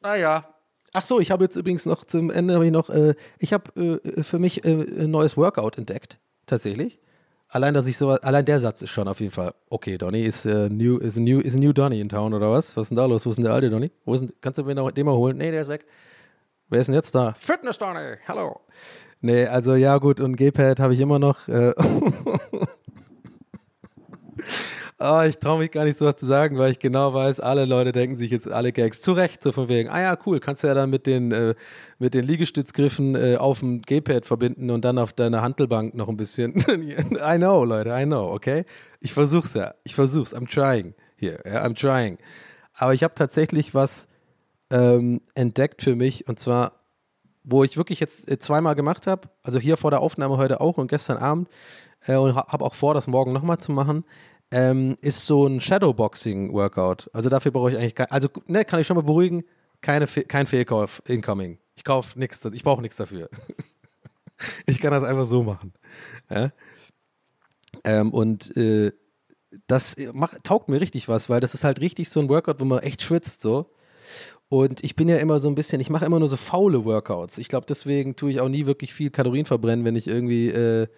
naja. Ach so, ich habe jetzt übrigens noch zum Ende habe ich noch, äh, ich habe äh, für mich äh, ein neues Workout entdeckt, tatsächlich. Allein, dass ich so, allein der Satz ist schon auf jeden Fall, okay, Donny, ist, äh, new, ist, new, ist new Donny in town oder was? Was ist denn da los? Wo ist denn der alte Donny? Wo ist denn, kannst du mir noch den mal holen? Nee, der ist weg. Wer ist denn jetzt da? Fitness Donny, hallo. Nee, also ja gut, und G-Pad habe ich immer noch. [LAUGHS] [LAUGHS] Ah, ich traue mich gar nicht so was zu sagen, weil ich genau weiß, alle Leute denken sich jetzt alle Gags zu Recht, so von wegen, ah ja, cool, kannst du ja dann mit den, äh, mit den Liegestützgriffen äh, auf dem G-Pad verbinden und dann auf deiner Hantelbank noch ein bisschen. [LAUGHS] I know, Leute, I know, okay? Ich versuch's ja, ich versuch's, I'm trying hier, ja, I'm trying. Aber ich habe tatsächlich was ähm, entdeckt für mich und zwar, wo ich wirklich jetzt äh, zweimal gemacht habe, also hier vor der Aufnahme heute auch und gestern Abend äh, und ha habe auch vor, das morgen nochmal zu machen, ähm, ist so ein Shadowboxing-Workout. Also dafür brauche ich eigentlich kein, also ne, kann ich schon mal beruhigen, keine, kein Fehlkauf incoming. Ich kaufe nichts, ich brauche nichts dafür. [LAUGHS] ich kann das einfach so machen. Ja? Ähm, und äh, das macht, taugt mir richtig was, weil das ist halt richtig so ein Workout, wo man echt schwitzt so. Und ich bin ja immer so ein bisschen, ich mache immer nur so faule Workouts. Ich glaube, deswegen tue ich auch nie wirklich viel Kalorien verbrennen, wenn ich irgendwie äh,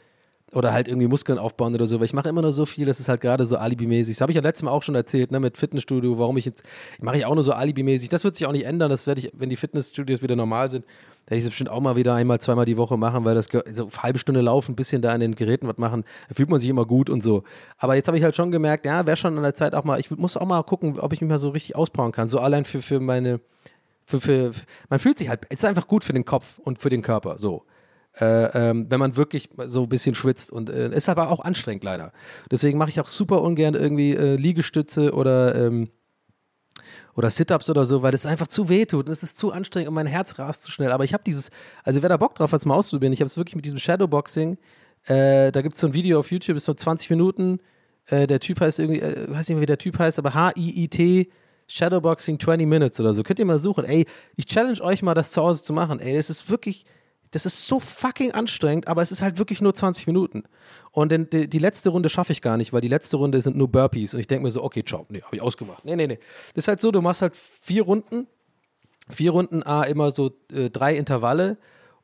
oder halt irgendwie Muskeln aufbauen oder so, weil ich mache immer nur so viel, das ist halt gerade so alibimäßig. Das habe ich ja letztes Mal auch schon erzählt, ne, mit Fitnessstudio, warum ich jetzt, mache ich auch nur so alibimäßig. Das wird sich auch nicht ändern, das werde ich, wenn die Fitnessstudios wieder normal sind, werde ich das bestimmt auch mal wieder einmal, zweimal die Woche machen, weil das so eine halbe Stunde laufen, ein bisschen da an den Geräten was machen, da fühlt man sich immer gut und so. Aber jetzt habe ich halt schon gemerkt, ja, wäre schon an der Zeit auch mal, ich muss auch mal gucken, ob ich mich mal so richtig auspowern kann, so allein für, für meine, für, für, man fühlt sich halt, es ist einfach gut für den Kopf und für den Körper, so. Äh, ähm, wenn man wirklich so ein bisschen schwitzt und äh, ist aber auch anstrengend leider. Deswegen mache ich auch super ungern irgendwie äh, Liegestütze oder ähm, oder Sit-Ups oder so, weil das einfach zu weh tut und es ist zu anstrengend und mein Herz rast zu schnell. Aber ich habe dieses, also wer da Bock drauf hat, es mal auszuprobieren, ich habe es wirklich mit diesem Shadowboxing, äh, da gibt es so ein Video auf YouTube, ist so 20 Minuten, äh, der Typ heißt irgendwie, äh, weiß nicht mehr, wie der Typ heißt, aber H-I-I-T Shadowboxing 20 Minutes oder so. Könnt ihr mal suchen. Ey, ich challenge euch mal, das zu Hause zu machen. Ey, das ist wirklich, das ist so fucking anstrengend, aber es ist halt wirklich nur 20 Minuten. Und denn die, die letzte Runde schaffe ich gar nicht, weil die letzte Runde sind nur Burpees. Und ich denke mir so, okay, ciao, nee, habe ich ausgemacht. Nee, nee, nee. Das ist halt so, du machst halt vier Runden, vier Runden, A, immer so äh, drei Intervalle.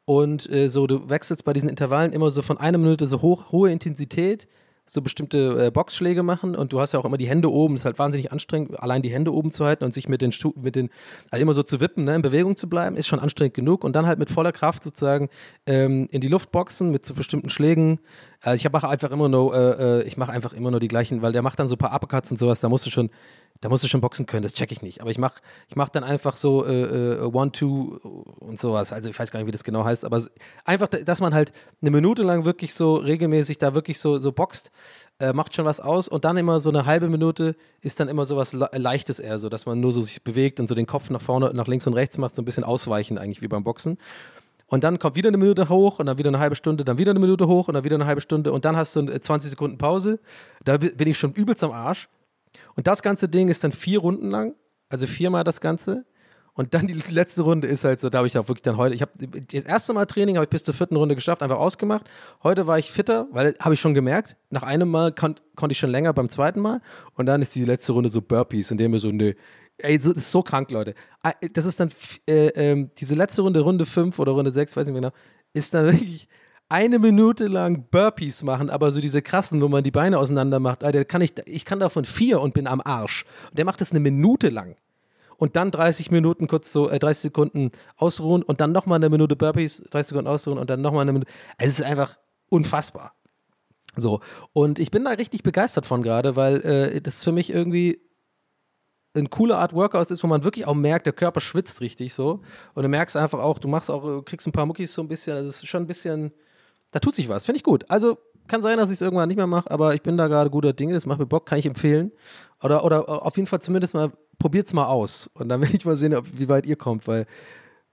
Und äh, so, du wechselst bei diesen Intervallen immer so von einer Minute so hoch, hohe Intensität, so bestimmte äh, Boxschläge machen und du hast ja auch immer die Hände oben, das ist halt wahnsinnig anstrengend, allein die Hände oben zu halten und sich mit den, Stu mit den also immer so zu wippen, ne, in Bewegung zu bleiben, ist schon anstrengend genug und dann halt mit voller Kraft sozusagen ähm, in die Luft boxen mit so bestimmten Schlägen. Also ich mache einfach immer nur, äh, äh, ich mache einfach immer nur die gleichen, weil der macht dann so ein paar Uppercuts und sowas, da musst du schon, da musst du schon boxen können, das check ich nicht. Aber ich mache ich mach dann einfach so äh, äh, One, Two und sowas. Also ich weiß gar nicht, wie das genau heißt, aber einfach, dass man halt eine Minute lang wirklich so regelmäßig da wirklich so, so boxt, äh, macht schon was aus. Und dann immer so eine halbe Minute ist dann immer so was Le Leichtes eher, so dass man nur so sich bewegt und so den Kopf nach vorne, nach links und rechts macht, so ein bisschen ausweichen eigentlich wie beim Boxen. Und dann kommt wieder eine Minute hoch und dann wieder eine halbe Stunde, dann wieder eine Minute hoch und dann wieder eine halbe Stunde und dann hast du 20 Sekunden Pause. Da bin ich schon übelst am Arsch. Und das ganze Ding ist dann vier Runden lang, also viermal das Ganze. Und dann die [LAUGHS] letzte Runde ist halt so, da habe ich auch wirklich dann heute, ich habe das erste Mal Training habe ich bis zur vierten Runde geschafft, einfach ausgemacht. Heute war ich fitter, weil habe ich schon gemerkt, nach einem Mal kon konnte ich schon länger beim zweiten Mal und dann ist die letzte Runde so Burpees und dem mir so, nö, ey, so, das ist so krank, Leute. Ah, das ist dann äh, äh, diese letzte Runde, Runde 5 oder Runde 6, weiß nicht mehr genau, ist dann [LAUGHS] wirklich eine Minute lang Burpees machen, aber so diese krassen, wo man die Beine auseinander macht, Alter, kann ich, ich kann davon vier und bin am Arsch. Und der macht das eine Minute lang. Und dann 30 Minuten kurz so, äh, 30 Sekunden ausruhen und dann nochmal eine Minute Burpees, 30 Sekunden ausruhen und dann nochmal eine Minute. Es ist einfach unfassbar. So. Und ich bin da richtig begeistert von gerade, weil äh, das für mich irgendwie eine coole Art Workout ist, wo man wirklich auch merkt, der Körper schwitzt richtig so. Und du merkst einfach auch, du machst auch, kriegst ein paar Muckis so ein bisschen, also es ist schon ein bisschen da tut sich was. Finde ich gut. Also kann sein, dass ich es irgendwann nicht mehr mache, aber ich bin da gerade guter Dinge. Das macht mir Bock, kann ich empfehlen. Oder, oder auf jeden Fall zumindest mal, probiert es mal aus. Und dann [LAUGHS] will ich mal sehen, ob, wie weit ihr kommt, weil,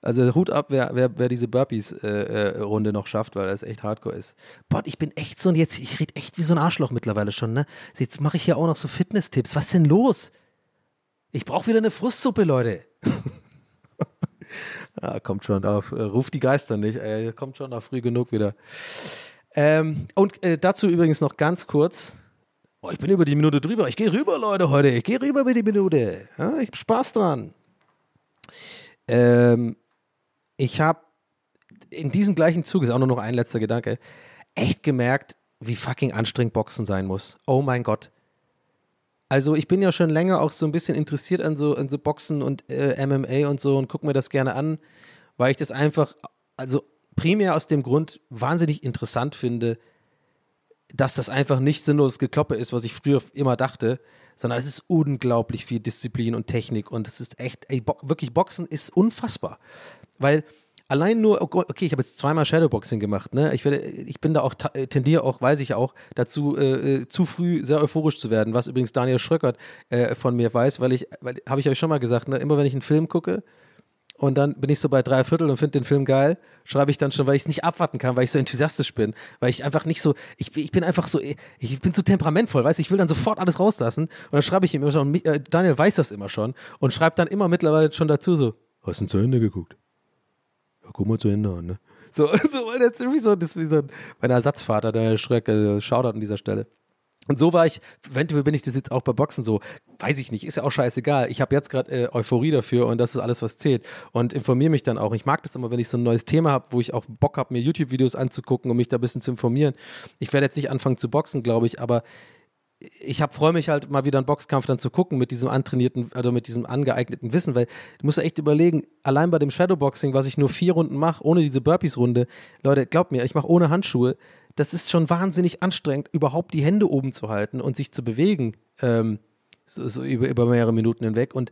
also Hut ab, wer, wer, wer diese Burpees-Runde äh, äh, noch schafft, weil das echt hardcore ist. Boah, ich bin echt so, und jetzt, ich rede echt wie so ein Arschloch mittlerweile schon, ne? Jetzt mache ich hier auch noch so Fitness-Tipps. Was ist denn los? Ich brauche wieder eine Frustsuppe, Leute. [LAUGHS] Ja, kommt schon auf, äh, ruft die Geister nicht, ey, kommt schon auf früh genug wieder. Ähm, und äh, dazu übrigens noch ganz kurz. Oh, ich bin über die Minute drüber. Ich gehe rüber, Leute, heute. Ich gehe rüber über die Minute. Ja, ich habe Spaß dran. Ähm, ich habe in diesem gleichen Zug, ist auch nur noch ein letzter Gedanke, echt gemerkt, wie fucking anstrengend Boxen sein muss. Oh mein Gott. Also ich bin ja schon länger auch so ein bisschen interessiert an so, an so Boxen und äh, MMA und so und gucke mir das gerne an, weil ich das einfach, also primär aus dem Grund wahnsinnig interessant finde, dass das einfach nicht sinnloses Gekloppe ist, was ich früher immer dachte, sondern es ist unglaublich viel Disziplin und Technik und es ist echt, ey, bo wirklich Boxen ist unfassbar. Weil allein nur, oh okay, ich habe jetzt zweimal Shadowboxing gemacht, ne? Ich, werde, ich bin da auch, äh, tendiere auch, weiß ich auch, dazu, äh, äh, zu früh sehr euphorisch zu werden, was übrigens Daniel Schröckert äh, von mir weiß, weil ich, weil, habe ich euch schon mal gesagt, ne? Immer wenn ich einen Film gucke, und dann bin ich so bei drei Viertel und finde den Film geil, schreibe ich dann schon, weil ich es nicht abwarten kann, weil ich so enthusiastisch bin, weil ich einfach nicht so, ich, ich bin einfach so, ich bin so temperamentvoll, weißt du, ich will dann sofort alles rauslassen und dann schreibe ich ihm immer schon, äh, Daniel weiß das immer schon und schreibt dann immer mittlerweile schon dazu so, hast du zu Ende geguckt? Guck mal zu Ende an, ne? So, [LAUGHS] so, weil jetzt irgendwie so, das ist wie so mein Ersatzvater, der Schreck, äh, Shoutout an dieser Stelle. Und so war ich, eventuell bin ich das jetzt auch bei Boxen so, weiß ich nicht, ist ja auch scheißegal. Ich habe jetzt gerade äh, Euphorie dafür und das ist alles, was zählt. Und informiere mich dann auch. Ich mag das immer, wenn ich so ein neues Thema habe, wo ich auch Bock habe, mir YouTube-Videos anzugucken, um mich da ein bisschen zu informieren. Ich werde jetzt nicht anfangen zu boxen, glaube ich, aber ich freue mich halt mal wieder einen Boxkampf dann zu gucken mit diesem antrainierten, also mit diesem angeeigneten Wissen, weil du musst echt überlegen, allein bei dem Shadowboxing, was ich nur vier Runden mache, ohne diese Burpees-Runde, Leute, glaubt mir, ich mache ohne Handschuhe, das ist schon wahnsinnig anstrengend, überhaupt die Hände oben zu halten und sich zu bewegen, ähm, so, so über, über mehrere Minuten hinweg. Und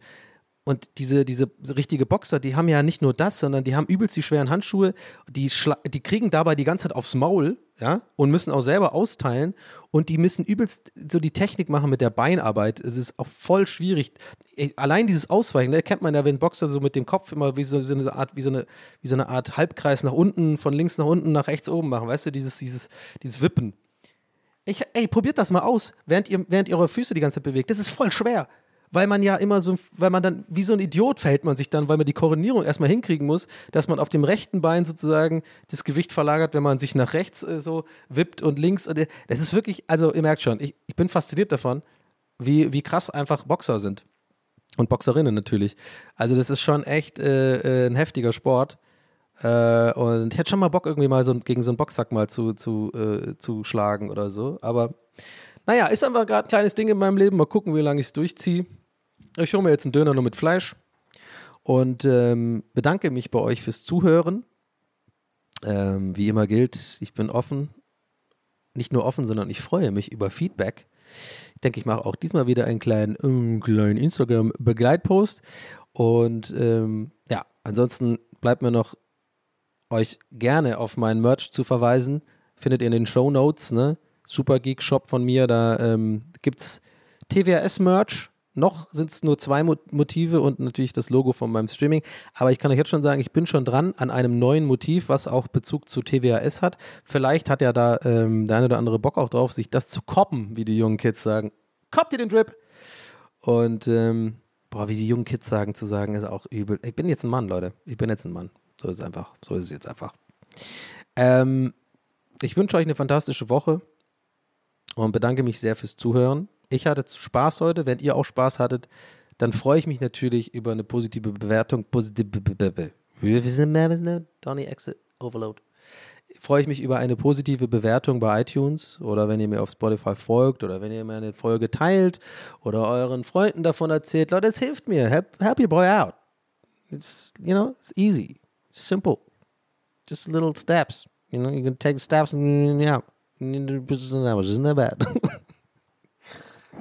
und diese, diese richtige Boxer, die haben ja nicht nur das, sondern die haben übelst die schweren Handschuhe, die, die kriegen dabei die ganze Zeit aufs Maul, ja, und müssen auch selber austeilen und die müssen übelst so die Technik machen mit der Beinarbeit. Es ist auch voll schwierig. Allein dieses Ausweichen, da kennt man ja, wenn Boxer so mit dem Kopf immer wie so, so eine Art, wie so eine, wie so eine Art Halbkreis nach unten, von links nach unten, nach rechts oben machen, weißt du, dieses, dieses, dieses Wippen. Ich, ey, probiert das mal aus, während ihr, während ihr eure Füße die ganze Zeit bewegt. Das ist voll schwer weil man ja immer so, weil man dann, wie so ein Idiot verhält man sich dann, weil man die Koordinierung erstmal hinkriegen muss, dass man auf dem rechten Bein sozusagen das Gewicht verlagert, wenn man sich nach rechts äh, so wippt und links. Und, äh, das ist wirklich, also ihr merkt schon, ich, ich bin fasziniert davon, wie, wie krass einfach Boxer sind. Und Boxerinnen natürlich. Also das ist schon echt äh, äh, ein heftiger Sport. Äh, und ich hätte schon mal Bock, irgendwie mal so gegen so einen Boxsack mal zu, zu, äh, zu schlagen oder so. Aber Naja, ist einfach gerade ein kleines Ding in meinem Leben. Mal gucken, wie lange ich es durchziehe. Ich hole mir jetzt einen Döner nur mit Fleisch und ähm, bedanke mich bei euch fürs Zuhören. Ähm, wie immer gilt, ich bin offen. Nicht nur offen, sondern ich freue mich über Feedback. Ich denke, ich mache auch diesmal wieder einen kleinen, äh, kleinen Instagram-Begleitpost. Und ähm, ja, ansonsten bleibt mir noch euch gerne auf meinen Merch zu verweisen. Findet ihr in den Show Notes, ne? Super Geek Shop von mir, da ähm, gibt es TWRS-Merch. Noch sind es nur zwei Mo Motive und natürlich das Logo von meinem Streaming. Aber ich kann euch jetzt schon sagen, ich bin schon dran an einem neuen Motiv, was auch Bezug zu TWAS hat. Vielleicht hat ja da ähm, der eine oder andere Bock auch drauf, sich das zu koppen, wie die jungen Kids sagen. Koppt ihr den Drip? Und ähm, boah, wie die jungen Kids sagen, zu sagen, ist auch übel. Ich bin jetzt ein Mann, Leute. Ich bin jetzt ein Mann. So ist es einfach. So ist es jetzt einfach. Ähm, ich wünsche euch eine fantastische Woche und bedanke mich sehr fürs Zuhören. Ich hatte Spaß heute. Wenn ihr auch Spaß hattet, dann freue ich mich natürlich über eine positive Bewertung. Donny Exit Overload. Freue ich mich über eine positive Bewertung bei iTunes oder wenn ihr mir auf Spotify folgt oder wenn ihr mir eine Folge teilt oder euren Freunden davon erzählt. Leute, es hilft mir. Help, help your boy out. It's, you know, it's easy. simple. Just little steps. You know, you can take steps and yeah. Isn't that bad? [LAUGHS]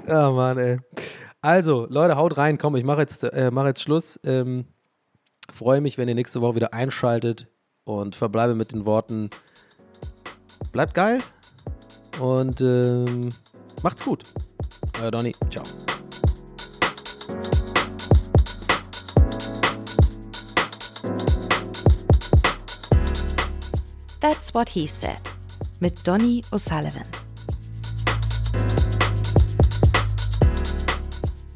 oh Mann, ey. Also, Leute, haut rein. Komm, ich mache jetzt, äh, mach jetzt Schluss. Ähm, Freue mich, wenn ihr nächste Woche wieder einschaltet und verbleibe mit den Worten: Bleibt geil und ähm, macht's gut. Euer Donny. Ciao. That's What He Said mit Donny O'Sullivan.